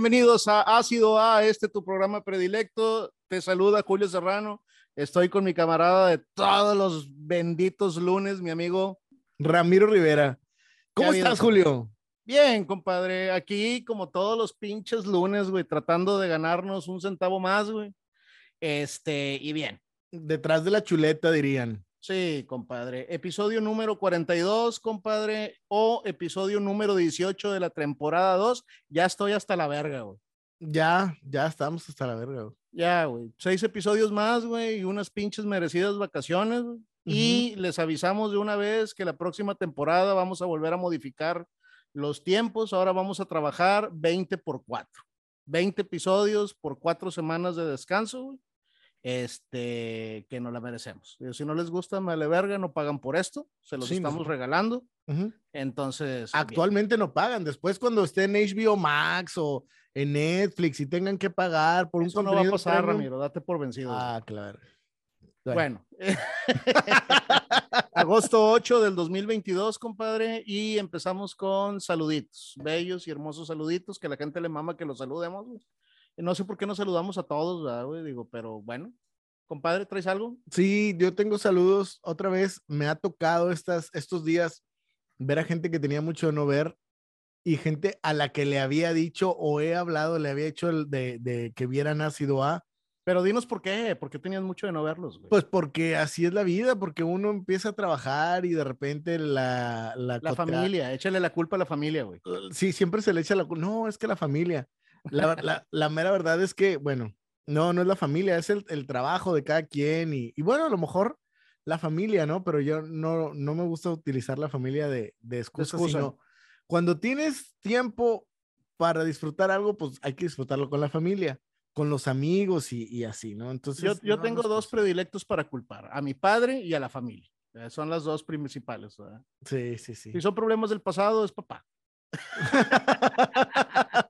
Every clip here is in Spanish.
bienvenidos a Ácido A, este tu programa predilecto. Te saluda Julio Serrano. Estoy con mi camarada de todos los benditos lunes, mi amigo Ramiro Rivera. ¿Cómo estás, Julio? Bien, compadre. Aquí, como todos los pinches lunes, güey, tratando de ganarnos un centavo más, güey. Este, y bien. Detrás de la chuleta, dirían. Sí, compadre. Episodio número 42, compadre, o episodio número 18 de la temporada 2. Ya estoy hasta la verga, güey. Ya, ya estamos hasta la verga, güey. Ya, güey. Seis episodios más, güey, y unas pinches merecidas vacaciones, güey. Y les avisamos de una vez que la próxima temporada vamos a volver a modificar los tiempos. Ahora vamos a trabajar 20 por 4. 20 episodios por cuatro semanas de descanso, güey este, que no la merecemos. Si no les gusta, me verga, no pagan por esto, se los estamos regalando. Entonces. Actualmente no pagan. Después, cuando esté en HBO Max o en Netflix y tengan que pagar por Eso un no va a pasar, Ramiro, date por vencido. Ah, claro. Bueno, agosto 8 del 2022, compadre, y empezamos con saluditos, bellos y hermosos saluditos, que la gente le mama que los saludemos. No sé por qué no saludamos a todos, güey? Digo, pero bueno. Compadre, ¿traes algo? Sí, yo tengo saludos. Otra vez me ha tocado estas, estos días ver a gente que tenía mucho de no ver y gente a la que le había dicho o he hablado, le había hecho el de, de que vieran ácido A. Pero dinos por qué, ¿por qué tenías mucho de no verlos? Güey? Pues porque así es la vida, porque uno empieza a trabajar y de repente la... La, la familia, échale la culpa a la familia, güey. Sí, siempre se le echa la culpa. No, es que la familia. La, la, mera verdad es que, bueno, no, no es la familia, es el, el trabajo de cada quien y, y, bueno, a lo mejor la familia, ¿no? Pero yo no, no me gusta utilizar la familia de, de excusa, sino cuando tienes tiempo para disfrutar algo, pues hay que disfrutarlo con la familia, con los amigos y, y así, ¿no? Entonces... Yo, yo tengo dos predilectos para culpar, a mi padre y a la familia. Son las dos principales, ¿verdad? Sí, sí, sí. Si son problemas del pasado, es papá.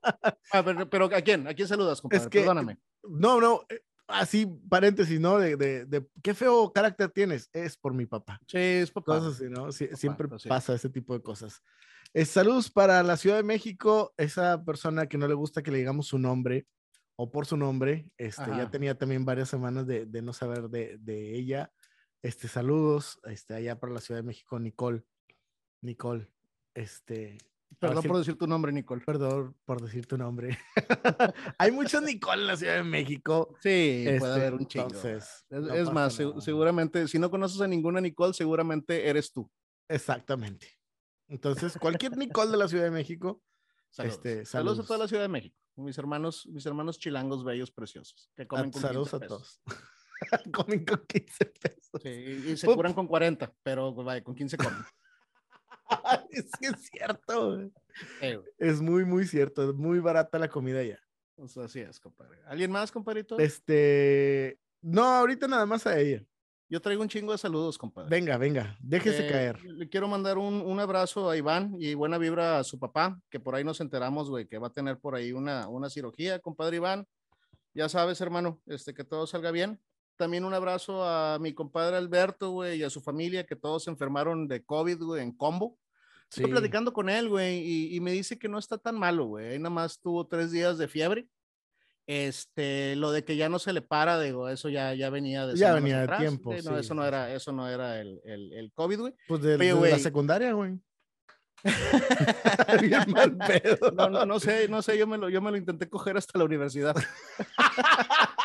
Ah, pero, ¿a quién? ¿A quién saludas, compadre? Perdóname. No, no, eh, así, paréntesis, ¿no? De, de, de, qué feo carácter tienes. Es por mi papá. Sí, es papá. Cosas así, ¿no? siempre pues pasa ese tipo de cosas. Eh, saludos para la Ciudad de México, esa persona que no le gusta que le digamos su nombre o por su nombre. Este, ya tenía también varias semanas de, de no saber de, de, ella. Este, saludos, este, allá para la Ciudad de México, Nicole. Nicole, este, Perdón por decir tu nombre, Nicole. Perdón por decir tu nombre. Hay muchos Nicole en la Ciudad de México. Sí, puede este, haber un chingo. es, más, seguramente, si no conoces a ninguna Nicole, seguramente eres tú. Exactamente. Entonces, cualquier Nicole de la Ciudad de México. Saludos. Este, saludos. a toda la Ciudad de México. Mis hermanos, mis hermanos chilangos bellos preciosos. Que comen con saludos a todos. comen con 15 pesos. Sí, y, se curan con 40, pero vaya, con 15 comen. es cierto. es muy, muy cierto. Es muy barata la comida ya. Pues así es, compadre. ¿Alguien más, compadrito? Este. No, ahorita nada más a ella. Yo traigo un chingo de saludos, compadre. Venga, venga, déjese eh, caer. Le quiero mandar un, un, abrazo a Iván y buena vibra a su papá, que por ahí nos enteramos, güey, que va a tener por ahí una, una cirugía, compadre Iván. Ya sabes, hermano, este, que todo salga bien también un abrazo a mi compadre Alberto, güey, y a su familia, que todos se enfermaron de COVID, güey, en combo. Estoy platicando con él, güey, y, me dice que no está tan malo, güey. Nada más tuvo tres días de fiebre. Este, lo de que ya no se le para, digo, eso ya, ya venía de Ya venía de tiempo. no, eso no era, eso no era el, el, el COVID, güey. Pues de, la secundaria, güey. mal pedo. No, no, no sé, no sé, yo me lo, yo me lo intenté coger hasta la universidad.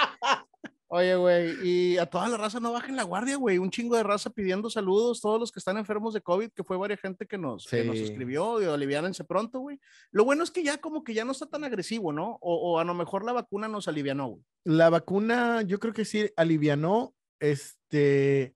Oye, güey, y a toda la raza no bajen la guardia, güey. Un chingo de raza pidiendo saludos, todos los que están enfermos de COVID, que fue varias gente que nos, que nos escribió, y aliviánense pronto, güey. Lo bueno es que ya como que ya no está tan agresivo, ¿no? O, o a lo mejor la vacuna nos alivianó, güey. La vacuna, yo creo que sí alivianó, este,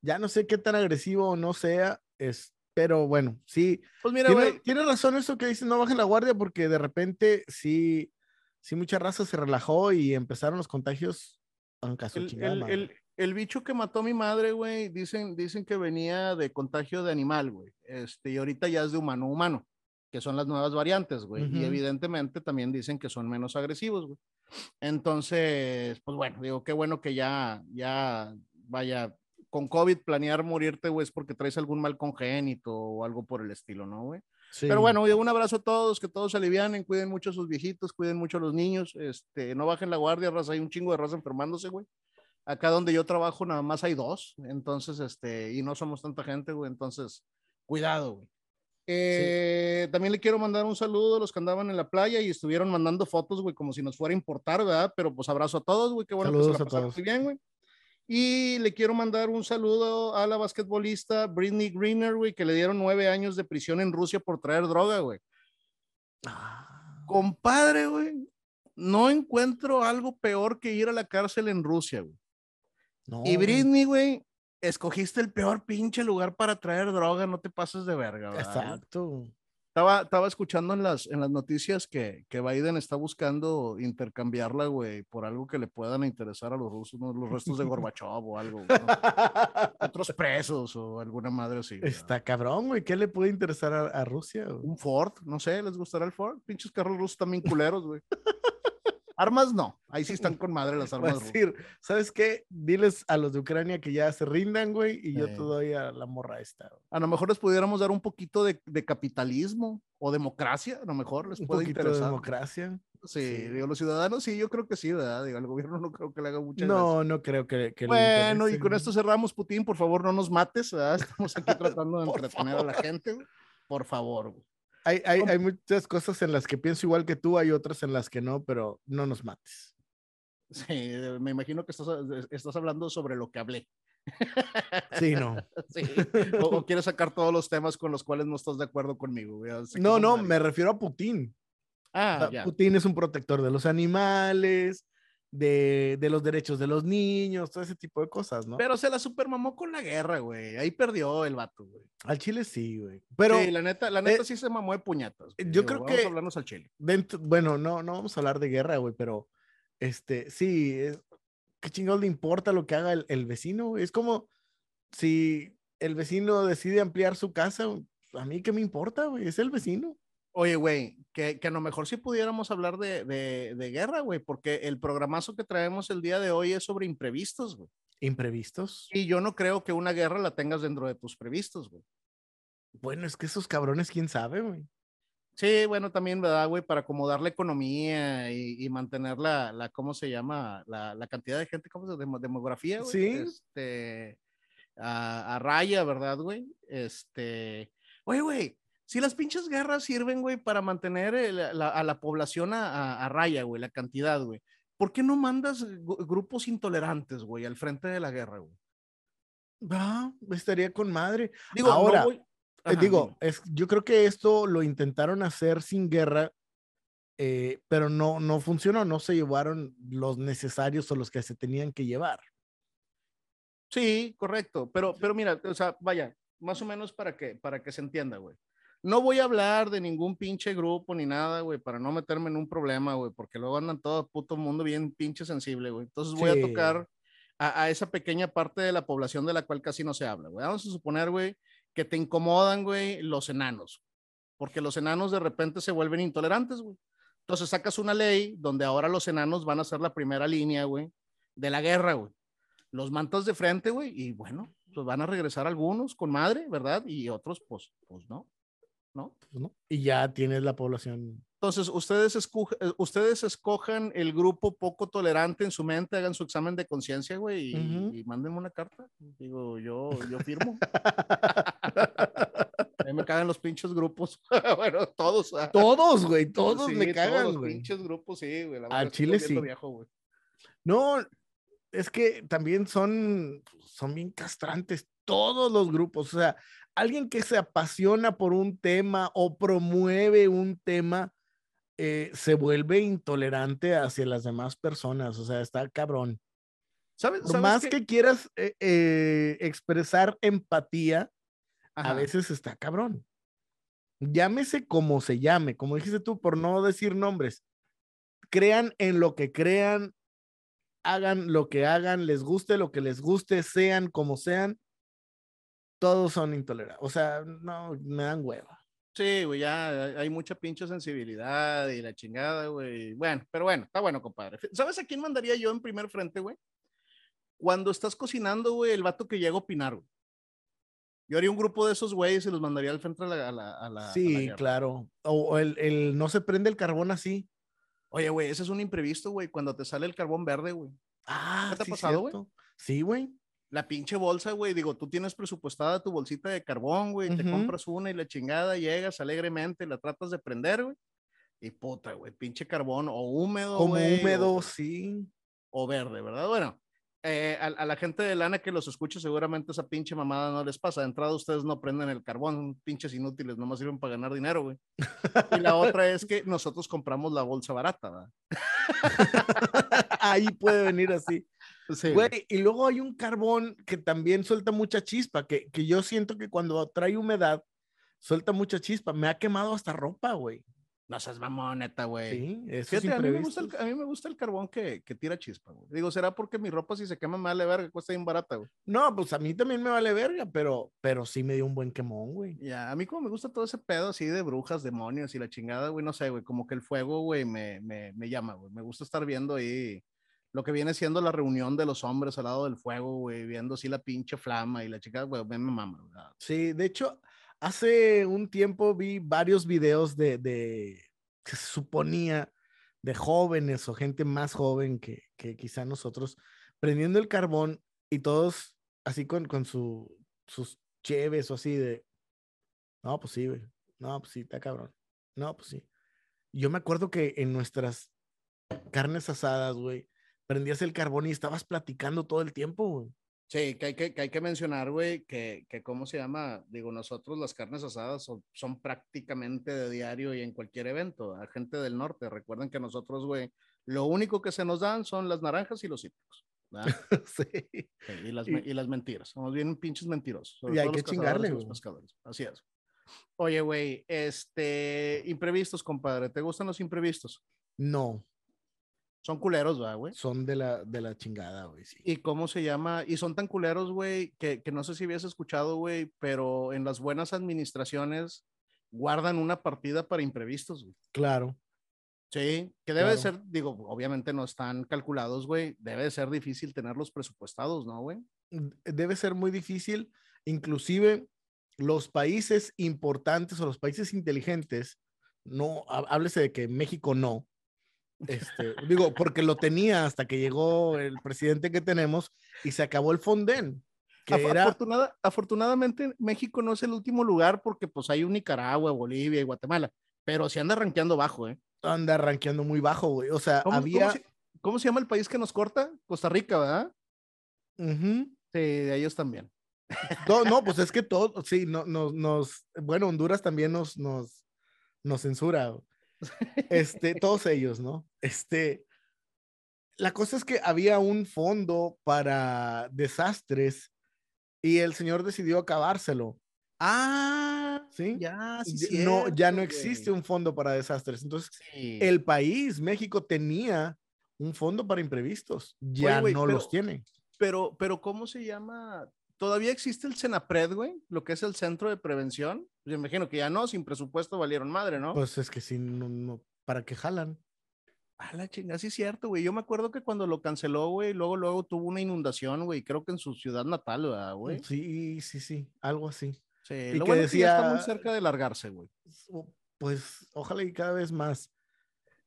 ya no sé qué tan agresivo no sea, es, pero bueno, sí. Pues mira, tiene, tiene razón eso que dicen, no bajen la guardia, porque de repente sí, sí mucha raza se relajó y empezaron los contagios el, el, bicho que mató a mi madre, güey, dicen, dicen que venía de contagio de animal, güey. Este, y ahorita ya es de humano a humano, que son las nuevas variantes, güey. Y evidentemente también dicen que son menos agresivos, güey. Entonces, pues bueno, digo, qué bueno que ya, ya vaya con COVID planear morirte, güey, es porque traes algún mal congénito o algo por el estilo, ¿no, güey? Pero bueno, un abrazo a todos, que todos se alivianen, cuiden mucho a sus viejitos, cuiden mucho a los niños, este, no bajen la guardia, raza, hay un chingo de raza enfermándose, güey. Acá donde yo trabajo nada más hay dos, entonces, este, y no somos tanta gente, güey, entonces, cuidado, güey. Eh, también le quiero mandar un saludo a los que andaban en la playa y estuvieron mandando fotos, güey, como si nos fuera a importar, ¿verdad? Pero pues abrazo a todos, güey, qué bueno que se la pasaron muy bien, güey. Y le quiero mandar un saludo a la basquetbolista Britney Greener, güey, que le dieron nueve años de prisión en Rusia por traer droga, güey. Ah. Compadre, güey, no encuentro algo peor que ir a la cárcel en Rusia, güey. Y Britney, güey, escogiste el peor pinche lugar para traer droga, no te pases de verga, ¿verdad? Exacto. Estaba, estaba escuchando en las, en las noticias que, que Biden está buscando intercambiarla, güey, por algo que le puedan interesar a los rusos, los restos de Gorbachev o algo, Otros presos o alguna madre así. Está cabrón, güey. ¿Qué le puede interesar a, a Rusia? Un Ford, no sé, ¿les gustará el Ford? Pinches carros rusos también culeros, güey. Armas no, ahí sí están con madre las armas. Decir, ¿sabes qué? Diles a los de Ucrania que ya se rindan, güey, y yo te doy a la morra esta. A lo mejor les pudiéramos dar un poquito de, capitalismo o democracia, a lo mejor les un puede interesar. De democracia. Sí, digo, los ciudadanos sí, yo creo que sí, ¿verdad? Digo, al gobierno no creo que le haga mucha No, no creo que, Bueno, y con esto cerramos, Putin, por favor, no nos mates, ¿verdad? Estamos aquí tratando de entretener a la gente, Por favor, güey hay, hay, hay, muchas cosas en las que pienso igual que tú, hay otras en las que no, pero no nos mates. Sí, me imagino que estás, estás hablando sobre lo que hablé. Sí, no. Sí. O, quieres sacar todos los temas con los cuales no estás de acuerdo conmigo. No, no, me refiero a Putin. Ah, Putin es un protector de los animales, de, de, los derechos de los niños, todo ese tipo de cosas, ¿no? Pero se la supermamó con la guerra, güey. Ahí perdió el vato, güey. Al Chile sí, güey. Pero sí, la neta, la neta eh, sí se mamó de puñatas. Yo creo que vamos a al Chile. bueno, no, no vamos a hablar de guerra, güey, pero este, sí, ¿qué chingados le importa lo que haga el, el vecino, güey? Es como si el vecino decide ampliar su casa, a mí qué me importa, güey, es el vecino. Oye, güey, que, que, a lo mejor sí pudiéramos hablar de, de, de guerra, güey, porque el programazo que traemos el día de hoy es sobre imprevistos, güey. ¿Imprevistos? Y yo no creo que una guerra la tengas dentro de tus previstos, güey. Bueno, es que esos cabrones, quién sabe, güey. Sí, bueno, también, ¿verdad, güey? Para acomodar la economía y, y mantener la, la, ¿cómo se llama? La, la cantidad de gente, ¿cómo se llama? Demografía, güey. Sí. Este, a, a raya, ¿verdad, güey? Este, oye, güey, si las pinches guerras sirven, güey, para mantener a la población a, raya, güey, la cantidad, güey, ¿por qué no mandas grupos intolerantes, güey, al frente de la guerra, güey? Ah, estaría con madre. Digo, ahora, eh, digo, es, yo creo que esto lo intentaron hacer sin guerra, eh, pero no, no funcionó, no se llevaron los necesarios o los que se tenían que llevar. Sí, correcto, pero, pero mira, o sea, vaya, más o menos para que, para que se entienda, güey. No voy a hablar de ningún pinche grupo ni nada, güey, para no meterme en un problema, güey, porque luego andan todo puto mundo bien pinche sensible, güey. Entonces voy a tocar a, esa pequeña parte de la población de la cual casi no se habla, güey. Vamos a suponer, güey, que te incomodan, güey, los enanos, porque los enanos de repente se vuelven intolerantes, güey. Entonces sacas una ley donde ahora los enanos van a ser la primera línea, güey, de la guerra, güey. Los mantas de frente, güey, y bueno, pues van a regresar algunos con madre, ¿verdad? Y otros, pues, pues no. ¿No? Pues y ya tienes la población. Entonces, ustedes, eh, ustedes escojan el grupo poco tolerante en su mente, hagan su examen de conciencia, güey, y, mándenme una carta. Digo, yo, yo firmo. A mí me cagan los pinches grupos. bueno, todos. Todos, güey, todos me cagan, todos Los pinches grupos, sí, güey. Al Chile sí. no, es que también son, son bien castrantes todos los grupos. O sea, alguien que se apasiona por un tema o promueve un tema, eh, se vuelve intolerante hacia las demás personas. O sea, está cabrón. ¿Sabes, más que, quieras eh, eh, expresar empatía, a veces está cabrón. Llámese como se llame, como dijiste tú, por no decir nombres. Crean en lo que crean, hagan lo que hagan, les guste lo que les guste, sean como sean todos son intolerantes. O sea, no, me dan hueva. Sí, güey, ya hay mucha pinche sensibilidad y la chingada, güey. Bueno, pero bueno, está bueno, compadre. ¿Sabes a quién mandaría yo en primer frente, güey? Cuando estás cocinando, güey, el vato que llega a opinar, güey. Yo haría un grupo de esos güeyes y los mandaría al frente a la. a la- a la- a la Sí, claro. O, o el, el no se prende el carbón así. Oye, güey, ese es un imprevisto, güey, cuando te sale el carbón verde, güey. Ah, ¿Qué te ha sí, pasado, güey? Sí, güey. La pinche bolsa, güey, digo, tú tienes presupuestada tu bolsita de carbón, güey, te Ujú. compras una y la chingada, llegas alegremente, la tratas de prender, güey. Y puta, güey, pinche carbón o húmedo, Como güey, húmedo, o- sí. o verde, ¿verdad? Bueno, eh, a, a la gente de lana que los escucha, seguramente esa pinche mamada no les pasa. De entrada, ustedes no prenden el carbón, pinches inútiles, nomás sirven para ganar dinero, güey. Y la otra es que nosotros compramos la bolsa barata, ¿verdad? Ahí puede venir así. Sí, Güey, y luego hay un carbón que también suelta mucha chispa, que, que yo siento que cuando trae humedad, suelta mucha chispa. Me ha quemado hasta ropa, güey. No seas mamón, neta, güey. Sí, eso Fíjate, a mí, me gusta el, a mí me gusta el carbón que, que tira chispa, güey. Digo, ¿será porque mi ropa si se quema mal de verga cuesta bien barata, güey? No, pues a mí también me vale verga, pero, pero sí me dio un buen quemón, güey. Ya, a mí como me gusta todo ese pedo así de brujas, demonios y la chingada, güey, no sé, güey, como que el fuego, güey, me, me, me llama, güey. Me gusta estar viendo ahí lo que viene siendo la reunión de los hombres al lado del fuego, güey, viendo así la pinche flama y la chica, güey, me, mama, güey. Sí, de hecho, hace un tiempo vi varios videos de, de que se suponía de jóvenes o gente más joven que, que quizá nosotros prendiendo el carbón y todos así con, con su, sus cheves o así de, no, pues sí, güey, no, pues sí, está cabrón, no, pues sí. Yo me acuerdo que en nuestras carnes asadas, güey, prendías el carbón y estabas platicando todo el tiempo, güey. Sí, que hay que, que, hay que mencionar, güey, que, que, ¿cómo se llama? Digo, nosotros las carnes asadas son, son prácticamente de diario y en cualquier evento. A gente del norte, recuerden que nosotros, güey, lo único que se nos dan son las naranjas y los cítricos. sí. Sí, y, las, Y- y las mentiras. Somos bien pinches mentirosos. Y hay que chingarle, los pescadores. Así es. Oye, güey, este, imprevistos, compadre. ¿Te gustan los imprevistos? No, Son culeros, ¿verdad, güey? son de la, de la chingada, güey, sí. ¿Y cómo se llama? Y son tan culeros, güey, que, que no sé si habías escuchado, güey, pero en las buenas administraciones guardan una partida para imprevistos, güey. Claro. Sí, que debe de ser, digo, obviamente no están calculados, güey. Debe de ser difícil tenerlos presupuestados, ¿no, güey? Debe ser muy difícil, inclusive los países importantes o los países inteligentes, no, há- háblese de que México no. Este, digo, porque lo tenía hasta que llegó el presidente que tenemos y se acabó el Fonden, que Af- era, afortunada- afortunadamente, México no es el último lugar porque pues hay un Nicaragua, Bolivia y Guatemala, pero se anda rankeando bajo, ¿eh? anda rankeando muy bajo, güey. O sea, ¿Cómo, había... cómo se, cómo se llama el país que nos corta? Costa Rica, ¿verdad? Ujú. Sí, de ellos también. No, no, pues es que todo, sí, no, nos, nos, bueno, Honduras también nos, nos, nos censura. Este, todos ellos, ¿no? Este, la cosa es que había un fondo para desastres y el señor decidió acabárselo. Ah, ¿Sí? ya, sí, no, ya no existe güey. un fondo para desastres. Entonces, Sí. el país, México, tenía un fondo para imprevistos. Ya güey, no pero- los tiene. Pero, pero, ¿cómo se llama? ¿Todavía existe el Senapred, güey? Lo que es el Centro de Prevención. Yo imagino que ya no, sin presupuesto valieron madre, ¿no? Pues es que sí, no, no, ¿para qué jalan? Ah, la chingada, sí es cierto, güey. Yo me acuerdo que cuando lo canceló, güey, luego, luego tuvo una inundación, güey, creo que en su ciudad natal, ¿verdad, güey? Sí, sí, sí, algo así. Sí, Y lo que bueno es que ya está muy decía- cerca de largarse, güey. Pues ojalá y cada vez más.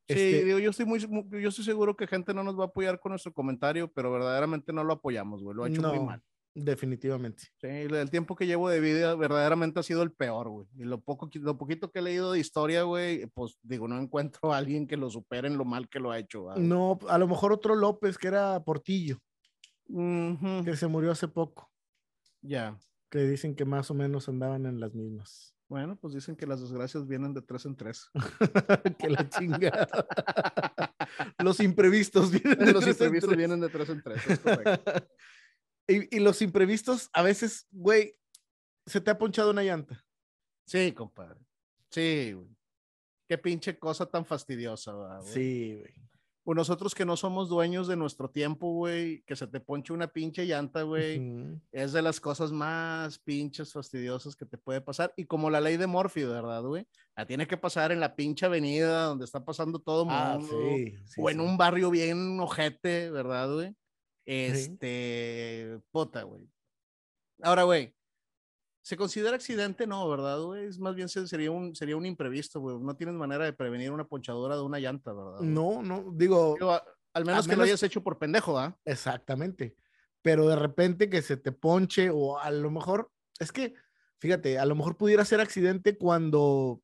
Sí, Este, digo, yo estoy muy, mu- yo estoy seguro que gente no nos va a apoyar con nuestro comentario, pero verdaderamente no lo apoyamos, güey. Lo ha hecho muy mal. Definitivamente. Sí, el tiempo que llevo de vida verdaderamente ha sido el peor, güey. Y lo, poco, lo poquito que he leído de historia, güey, pues digo, no encuentro a alguien que lo supere en lo mal que lo ha hecho. No, a lo mejor otro López que era Portillo, que se murió hace poco, Ya. que dicen que más o menos andaban en las mismas. Bueno, pues dicen que las desgracias vienen de tres en tres. que la chingada. los imprevistos vienen de Los tres en imprevistos tres. vienen de tres en tres, es correcto. y, y los imprevistos, a veces, güey, se te ha ponchado una llanta. Sí, compadre. Sí, güey. Qué pinche cosa tan fastidiosa, ¿verdad, güey? Sí, güey. Pues nosotros que no somos dueños de nuestro tiempo, güey, que se te ponche una pinche llanta, güey, es de las cosas más pinches fastidiosas que te puede pasar. Y como la ley de Morphy, ¿verdad, güey? La tiene que pasar en la pinche avenida donde está pasando todo mundo. Ah, sí, sí, o en sí. un barrio bien ojete, ¿verdad, güey? Este, puta, güey. Ahora, güey, Se considera accidente, no, ¿verdad, güey? Es más bien se- sería un, sería un imprevisto, güey. No tienes manera de prevenir una ponchadura de una llanta, ¿verdad? güey? No, no, digo, Digo, a- al menos que lo hayas hecho por pendejo, ¿ah? exactamente. Pero de repente que se te ponche o a lo mejor, es que, fíjate, a lo mejor pudiera ser accidente cuando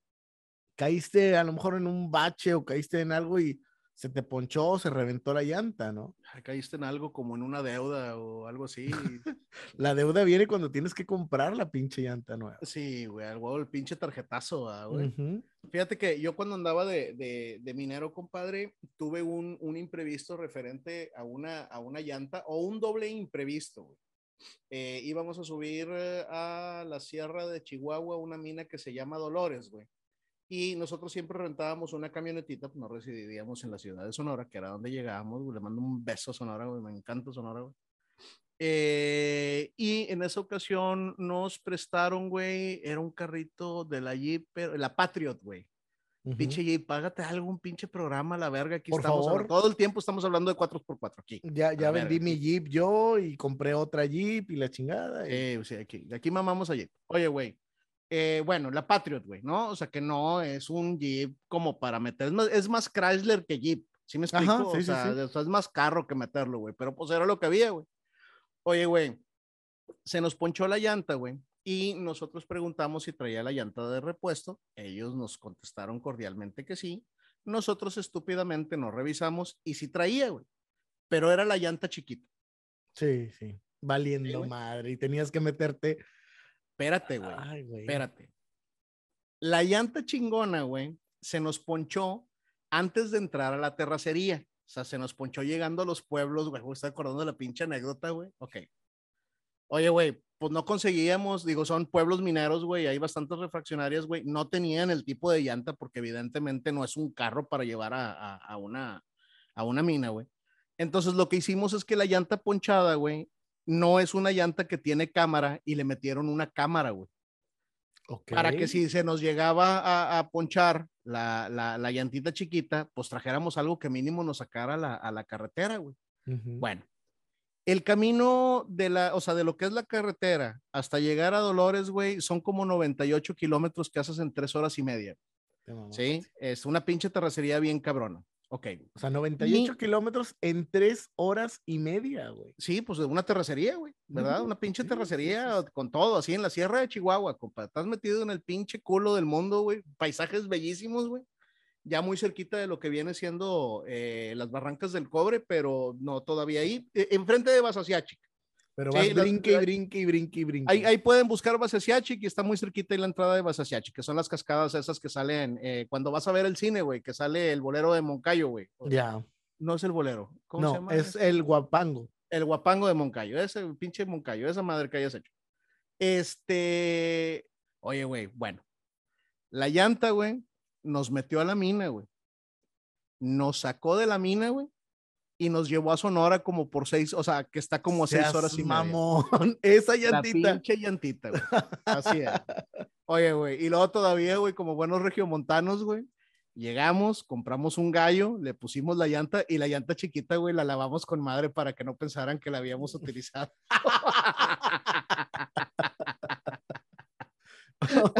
caíste a lo mejor en un bache o caíste en algo y se te ponchó o se reventó la llanta, ¿no? Caíste en algo como en una deuda o algo así. La deuda viene cuando tienes que comprar la pinche llanta nueva. sí, güey, huevo el pinche tarjetazo, ¿ah, güey. Ujú. Fíjate que yo cuando andaba de, de, de minero, compadre, tuve un, un imprevisto referente a una, a una llanta o un doble imprevisto. güey. Eh, íbamos a subir eh, a la sierra de Chihuahua, una mina que se llama Dolores, güey. Y nosotros siempre rentábamos una camionetita, pues no residíamos en la ciudad de Sonora, que era donde llegábamos. Le mando un beso a Sonora, güey. Me encanta Sonora, güey. Eh, y en esa ocasión nos prestaron, güey, era un carrito de la Jeep, pero, la Patriot, güey. Ujú. Pinche Jeep, págate algún pinche programa, la verga. Aquí Por estamos, favor. todo el tiempo estamos hablando de 4x4 aquí. Ya, ya vendí mi aquí. Jeep yo y compré otra Jeep y la chingada. y- Eh, o sea, aquí, aquí mamamos a Jeep. Oye, güey. Eh, bueno, la Patriot, güey, ¿no? O sea, que no es un Jeep como para meter. Es más, es más Chrysler que Jeep. ¿Sí me explico? Ajá, sí, o sí, sea, sí. o sea, es más carro que meterlo, güey. Pero pues era lo que había, güey. Oye, güey. Se nos ponchó la llanta, güey. Y nosotros preguntamos si traía la llanta de repuesto. Ellos nos contestaron cordialmente que sí. Nosotros estúpidamente no revisamos y sí traía, güey. Pero era la llanta chiquita. Sí, sí. Valiendo madre. Y tenías que meterte. Espérate, güey. Ay, güey. Espérate. La llanta chingona, güey, se nos ponchó antes de entrar a la terracería. O sea, se nos ponchó llegando a los pueblos, güey. Estoy acordando de la pinche anécdota, güey. Ok. Oye, güey, pues no conseguíamos, digo, son pueblos mineros, güey, hay bastantes refraccionarias, güey. No tenían el tipo de llanta porque evidentemente no es un carro para llevar a, a- a una, a una mina, güey. Entonces lo que hicimos es que la llanta ponchada, güey, no es una llanta que tiene cámara y le metieron una cámara, güey para que si se nos llegaba a, a ponchar la, la, la llantita chiquita, pues trajéramos algo que mínimo nos sacara a la, a la carretera, güey. Bueno, el camino de la, o sea, de lo que es la carretera hasta llegar a Dolores, güey, son como 98 kilómetros que haces en tres horas y media. ¿sí? Es una pinche terracería bien cabrona. Ok. O sea, 98 Y- kilómetros en tres horas y media, güey. Sí, pues de una terracería, güey, ¿verdad? Una pinche sí, terracería sí, sí. con todo, así en la sierra de Chihuahua, compa. Estás metido en el pinche culo del mundo, güey. Paisajes bellísimos, güey. Ya muy cerquita de lo que viene siendo eh, las barrancas del cobre, pero no todavía ahí. eh, enfrente de Basasiachic. Pero Sí, vas brinque y brinque y brinque y brinque. Ahí, ahí pueden buscar Basasiachic y está muy cerquita ahí la entrada de Basasiachic, que son las cascadas esas que salen eh, cuando vas a ver el cine, güey, que sale el bolero de Moncayo, güey. Ya. No es el bolero. ¿Cómo se No, llama? es el guapango. el guapango de Moncayo, ese pinche Moncayo, esa madre que hayas hecho. Este, oye, güey, bueno, la llanta, güey, nos metió a la mina, güey. Nos sacó de la mina, güey, y nos llevó a Sonora como por seis, o sea, que está como a seis Seas horas y media. mamón. Esa La llantita. pinche llantita, güey. Así es. Oye, güey, y luego todavía, güey, como buenos regiomontanos, güey, llegamos, compramos un gallo, le pusimos la llanta y la llanta chiquita, güey, la lavamos con madre para que no pensaran que la habíamos utilizado. No.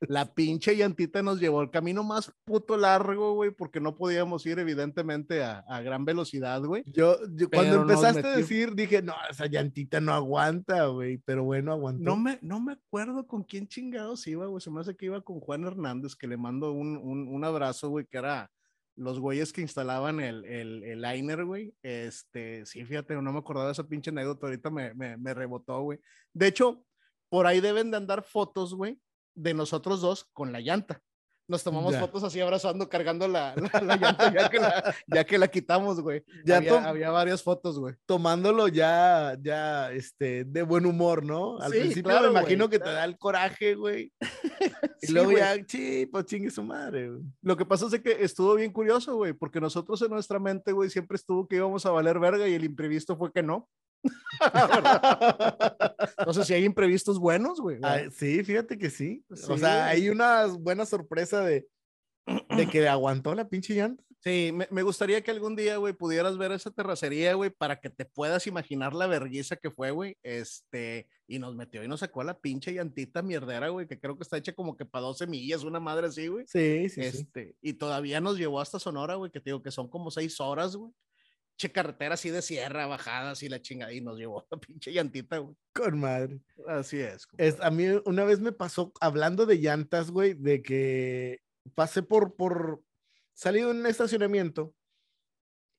La pinche llantita nos llevó el camino más puto largo, güey, porque no podíamos ir, evidentemente, a, a gran velocidad, güey. Yo, yo cuando empezaste a decir, dije, no, esa llantita no aguanta, güey. Pero bueno, aguantó. No me, no me acuerdo con quién chingados iba, güey. Se me hace que iba con Juan Hernández, que le mando un, un, un abrazo, güey, que era los güeyes que instalaban el, el, el liner, güey. Este, sí, fíjate, no me acordaba de esa pinche anécdota, ahorita me, me, me rebotó, güey. De hecho, por ahí deben de andar fotos, güey, de nosotros dos con la llanta. Nos tomamos Ya. fotos así abrazando, cargando la, la, la llanta, ya que la, ya que la quitamos, güey. Ya había, había varias fotos, güey. tomándolo ya, ya, este, de buen humor, ¿no? Al Sí, principio claro, me imagino güey, que te claro. da el coraje, güey. Y Sí, luego güey. ya, sí, pues chingue su madre, güey. Lo que pasa es que estuvo bien curioso, güey, porque nosotros en nuestra mente, güey, siempre estuvo que íbamos a valer verga y el imprevisto fue que no. Entonces, si hay imprevistos buenos, güey. Ah, sí, fíjate que sí. O Sí, sea, hay una buena sorpresa de, de que aguantó la pinche llanta. Sí, me, me gustaría que algún día, güey, pudieras ver esa terracería, güey, para que te puedas imaginar la vergüenza que fue, güey. Este, y nos metió y nos sacó a la pinche llantita mierdera, güey, que creo que está hecha como que para 12 millas, una madre así, güey. Sí, sí, sí. Este, y todavía nos llevó hasta Sonora, güey, que te digo que son como seis horas, güey. Che carretera así de sierra, bajadas y la chingada, y nos llevó la pinche llantita, güey. Con madre. Así es. Es, a mí una vez me pasó, hablando de llantas, güey, de que pasé por, por, salí de un estacionamiento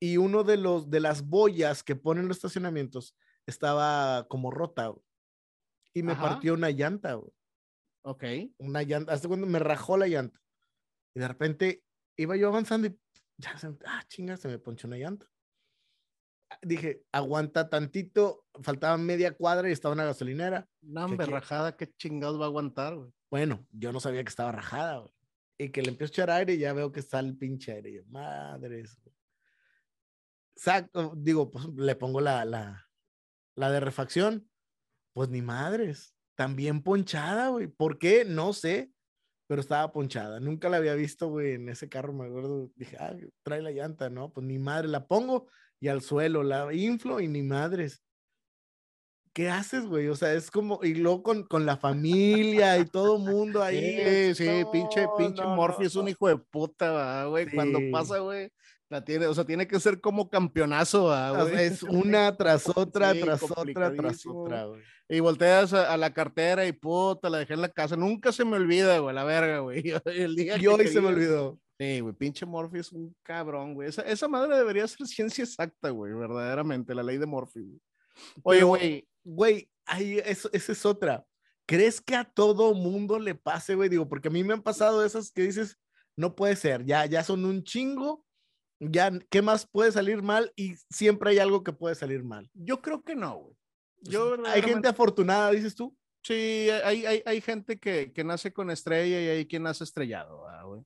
y uno de los, de las boyas que ponen los estacionamientos estaba como rota, güey, y me Ajá. partió una llanta, güey. Ok. Una llanta, hasta cuando me rajó la llanta. Y de repente iba yo avanzando y ya se, ah, chinga, se me ponchó una llanta. Dije, aguanta tantito, faltaba media cuadra y estaba una gasolinera. Una hombre, rajada, qué chingados va a aguantar, güey. Bueno, yo no sabía que estaba rajada, güey. Y que le empiezo a echar aire y ya veo que está el pinche aire. Y yo, madres. güey. Saco, digo, pues le pongo la, la, la de refacción. Pues ni madres. También ponchada, güey. ¿Por qué? No sé. Pero estaba ponchada. Nunca la había visto, güey, en ese carro, me acuerdo. Dije, ah, trae la llanta, ¿no? Pues ni madre. La pongo y al suelo la inflo y ni madres. ¿Qué haces, güey? O sea, es como, y luego con, con la familia y todo mundo ahí. Sí, sí, pinche, No, pinche no, Morphy no, es un no. hijo de puta, ¿verdad, güey. Cuando Sí. pasa, güey, la tiene, o sea, tiene que ser como campeonazo, ¿verdad, O sea, güey. es una tras otra, Sí, tras otra, tras otra, güey. Y volteas a, a la cartera y puta, la dejé en la casa. Nunca se me olvida, güey, la verga, güey. El día Y hoy se me olvidó. Sí, güey, pinche Morphy es un cabrón, güey. Esa, esa madre debería ser ciencia exacta, güey, verdaderamente, la ley de Morphy, güey. Oye, güey, Güey, ahí, eso, esa es otra. ¿Crees que a todo mundo le pase, güey? Digo, porque a mí me han pasado esas que dices, no puede ser, ya, ya son un chingo, ya, ¿qué más puede salir mal? Y siempre hay algo que puede salir mal. yo creo que no, güey. Yo Hay gente afortunada, dices tú. Sí, hay, hay, hay gente que, que nace con estrella y hay quien nace estrellado, ¿verdad, güey.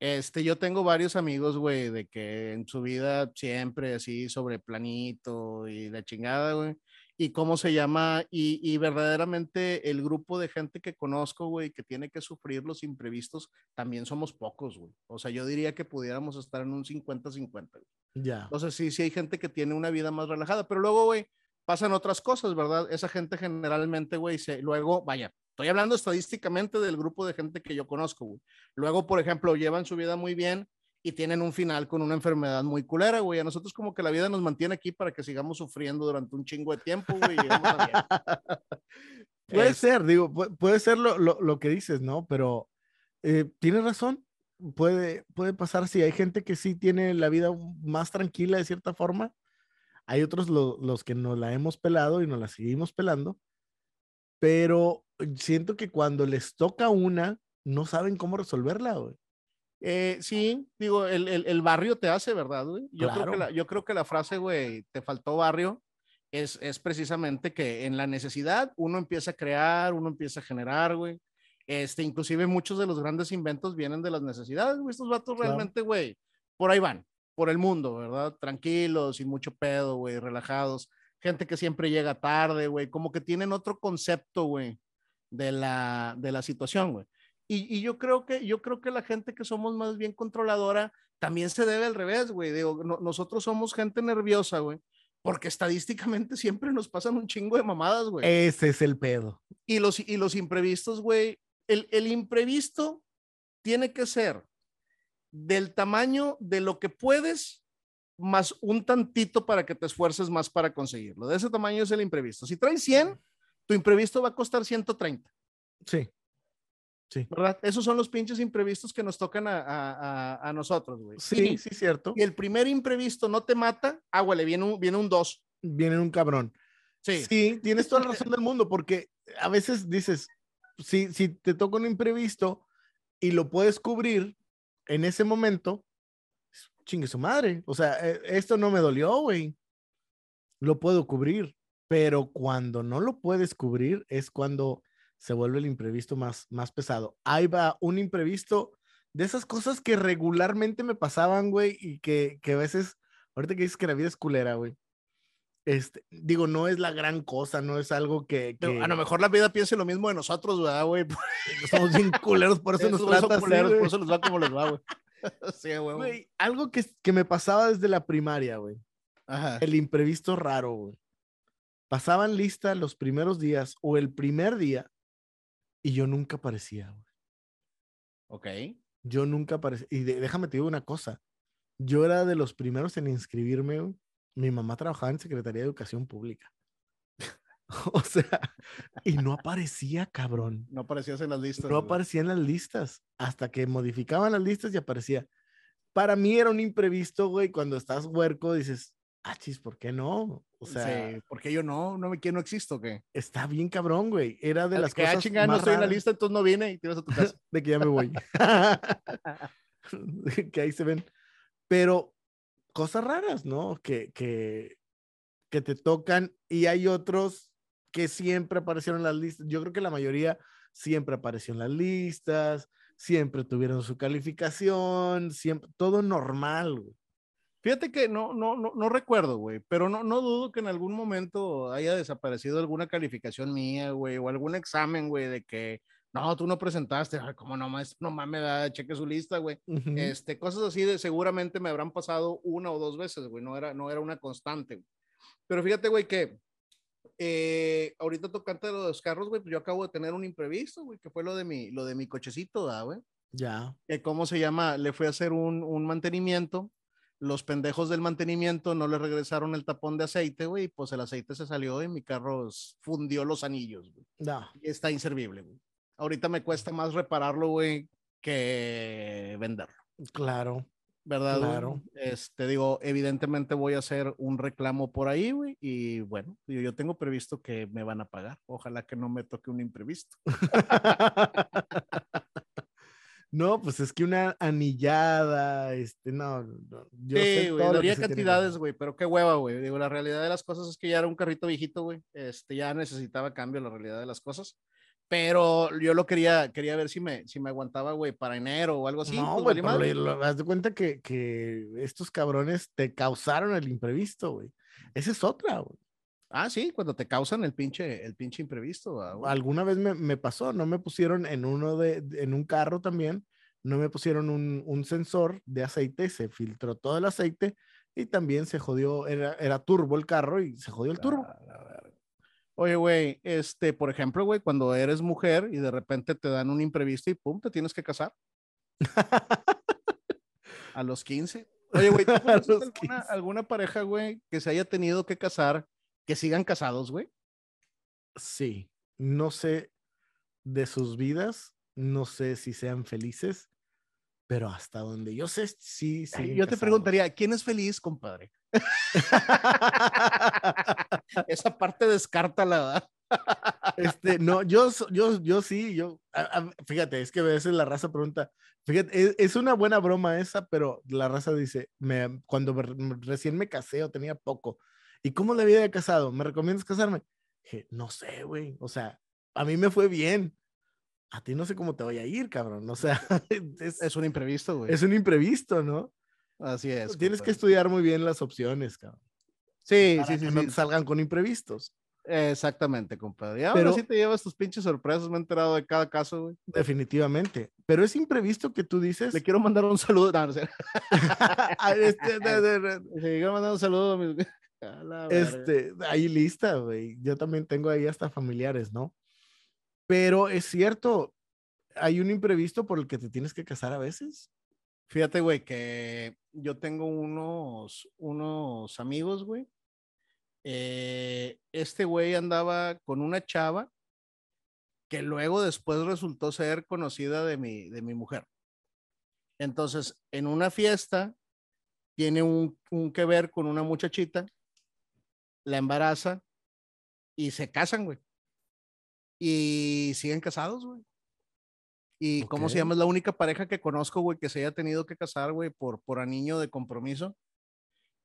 Este, yo tengo varios amigos, güey, de que en su vida siempre así sobre planito y la chingada, güey. Y cómo se llama, y, y verdaderamente el grupo de gente que conozco, güey, que tiene que sufrir los imprevistos, también somos pocos, güey. O sea, yo diría que pudiéramos estar en un 50-50, güey. Ya. Entonces, sí, sí hay gente que tiene una vida más relajada, pero luego, güey, pasan otras cosas, ¿verdad? Esa gente generalmente, güey, se, luego, vaya, estoy hablando estadísticamente del grupo de gente que yo conozco, güey. Luego, por ejemplo, llevan su vida muy bien y tienen un final con una enfermedad muy culera, güey. A nosotros como que la vida nos mantiene aquí para que sigamos sufriendo durante un chingo de tiempo, güey. Puede Es- ser, digo, pu- puede ser lo, lo, lo que dices, ¿no? Pero eh, tienes razón, puede, puede pasar, sí, hay gente que sí tiene la vida más tranquila de cierta forma, hay otros lo- los que nos la hemos pelado y nos la seguimos pelando, pero siento que cuando les toca una, no saben cómo resolverla, güey. Eh, sí, digo, el, el, el barrio te hace, ¿verdad, güey? Yo, creo Claro. que la, yo creo que la frase, güey, te faltó barrio, es, es precisamente que en la necesidad uno empieza a crear, uno empieza a generar, güey. Este, inclusive muchos de los grandes inventos vienen de las necesidades, güey. Estos vatos Claro. realmente, güey, por ahí van, por el mundo, ¿verdad? Tranquilos, sin mucho pedo, güey, relajados. Gente que siempre llega tarde, güey, como que tienen otro concepto, güey, de la, de la situación, güey. Y, y yo creo que yo creo que la gente que somos más bien controladora también se debe al revés, güey. Digo, no- nosotros somos gente nerviosa, güey, porque estadísticamente siempre nos pasan un chingo de mamadas, güey. Ese es el pedo. Y los, y los imprevistos, güey, el, el imprevisto tiene que ser del tamaño de lo que puedes más un tantito para que te esfuerces más para conseguirlo. De ese tamaño es el imprevisto. Si traes 100, tu imprevisto va a costar 130. Sí. ¿verdad? Esos son los pinches imprevistos que nos tocan a, a, nosotros, güey. Sí, sí, cierto. Y el primer imprevisto no te mata, agua, le viene un, viene un 2. Viene un cabrón. Sí. Sí, tienes toda la razón del mundo, porque a veces dices, si, si te toca un imprevisto y lo puedes cubrir en ese momento, chingue su madre. O sea, eh, esto no me dolió, güey. Lo puedo cubrir, pero cuando no lo puedes cubrir es cuando se vuelve el imprevisto más, más pesado. Ahí va un imprevisto de esas cosas que regularmente me pasaban, güey, y que, que a veces, ahorita que dices que la vida es culera, güey. Este, digo, no es la gran cosa, no es algo que, que A lo mejor la vida piense lo mismo de nosotros, ¿verdad, güey? somos bien culeros, por eso nos güeyes son trata culeros, güey. por eso les va como les va, güey. sí, güey. Güey, algo que, que me pasaba desde la primaria, güey. Ajá. El imprevisto raro, güey. Pasaban lista los primeros días o el primer día y yo nunca aparecía, güey. Ok. Yo nunca aparecía. Y de- déjame te digo una cosa. Yo era de los primeros en inscribirme. güey. Mi mamá trabajaba en Secretaría de Educación Pública. o sea, y no aparecía, cabrón. No aparecías en las listas. No aparecía en las listas hasta que modificaban las listas y aparecía. Para mí era un imprevisto, güey. Cuando estás huerco dices, ah, chis, ¿por qué no? O sea, Sí, porque yo no, no me quiero, no existo, ¿qué? está bien cabrón, güey. Era de las que, ah, cosas chingada, no estoy en la lista, entonces no vine y te ibas a tu casa. de que ya me voy. que ahí se ven. Pero cosas raras, ¿no? Que, que, que te tocan y hay otros que siempre aparecieron en las listas. Yo creo que la mayoría siempre apareció en las listas, siempre tuvieron su calificación, siempre, todo normal, güey. Fíjate que no, no, no, no recuerdo, güey, pero no, no dudo que en algún momento haya desaparecido alguna calificación mía, güey, o algún examen, güey, de que no, tú no presentaste, ay, cómo no, maestro, no mames, da, cheque su lista, güey. Ujú. Este, cosas así de seguramente me habrán pasado una o dos veces, güey, no era, no era una constante. güey. Pero fíjate, güey, que eh, ahorita tocante de los carros, güey, pues yo acabo de tener un imprevisto, güey, que fue lo de mi, lo de mi cochecito, ¿verdad, güey Ya. que cómo se llama, le fui a hacer un, un mantenimiento, los pendejos del mantenimiento no le regresaron el tapón de aceite, güey, y pues el aceite se salió y mi carro fundió los anillos, güey. No. Y está inservible, güey. Ahorita me cuesta más repararlo, güey, que venderlo, Claro. ¿verdad? güey? Claro. Este, digo, evidentemente voy a hacer un reclamo por ahí, güey, y bueno, digo, yo tengo previsto que me van a pagar. Ojalá que no me toque un imprevisto. No, pues es que una anillada, este, no, no, yo sé Sí, todo güey, que cantidades, güey, pero qué hueva, güey. Digo, la realidad de las cosas es que ya era un carrito viejito, güey. Este, ya necesitaba cambio la realidad de las cosas. Pero yo lo quería, quería ver si me, si me aguantaba, güey, para enero o algo así. no, pues, güey, vale pero madre. le- lo- haz de cuenta que, que estos cabrones te causaron el imprevisto, güey. Esa es otra, güey. Ah, sí, cuando te causan el pinche, el pinche imprevisto, ah. Alguna vez me, me pasó, no me pusieron en uno de, en un carro también, no me pusieron un, un sensor de aceite, se filtró todo el aceite y también se jodió, era, era turbo el carro y se jodió el turbo. Oye, güey, este, por ejemplo, güey, cuando eres mujer y de repente te dan un imprevisto y pum, te tienes que casar. A los 15. Oye, güey, ¿tú alguna, 15. alguna pareja, güey, que se haya tenido que casar, que sigan casados, güey? Sí, no sé de sus vidas, no sé si sean felices, pero hasta donde yo sé, sí, sí. Yo te preguntaría, ¿quién es feliz, compadre? Esa parte descártala, ¿verdad? Este, no, yo, yo, yo sí, yo, a- a- fíjate, es que a veces la raza pregunta, fíjate, es, es una buena broma esa, pero la raza dice, me, cuando me- recién me casé o tenía poco, ¿y cómo le había casado? ¿Me recomiendas casarme? Dije, no sé, güey, o sea, a mí me fue bien, a ti no sé cómo te voy a ir, cabrón, o sea, es, Es un imprevisto, güey. es un imprevisto, ¿no? Así es. Tienes que estudiar muy bien las opciones, cabrón. Sí, para sí, que sí, no sí. te salgan con imprevistos. Exactamente, compadre. Y ahora Pero- sí te llevas tus pinches sorpresas, me he enterado de cada caso, güey. Definitivamente. Pero es imprevisto que tú dices. Le quiero mandar un saludo. No, no sé. "Ah, este, de- de- de- Le quiero mandar un saludo a mis... este, ahí lista, güey. Yo también tengo ahí hasta familiares, ¿no? Pero es cierto, hay un imprevisto por el que te tienes que casar a veces. Fíjate, güey, que yo tengo unos, unos amigos, güey. Eh, este güey andaba con una chava que luego después resultó ser conocida de mi, de mi mujer. Entonces, en una fiesta, tiene un, un que ver con una muchachita, la embaraza y se casan, güey. Y siguen casados, güey. Y cómo se llama, es la única pareja que conozco, güey, que se haya tenido que casar, güey, por, por anillo de compromiso.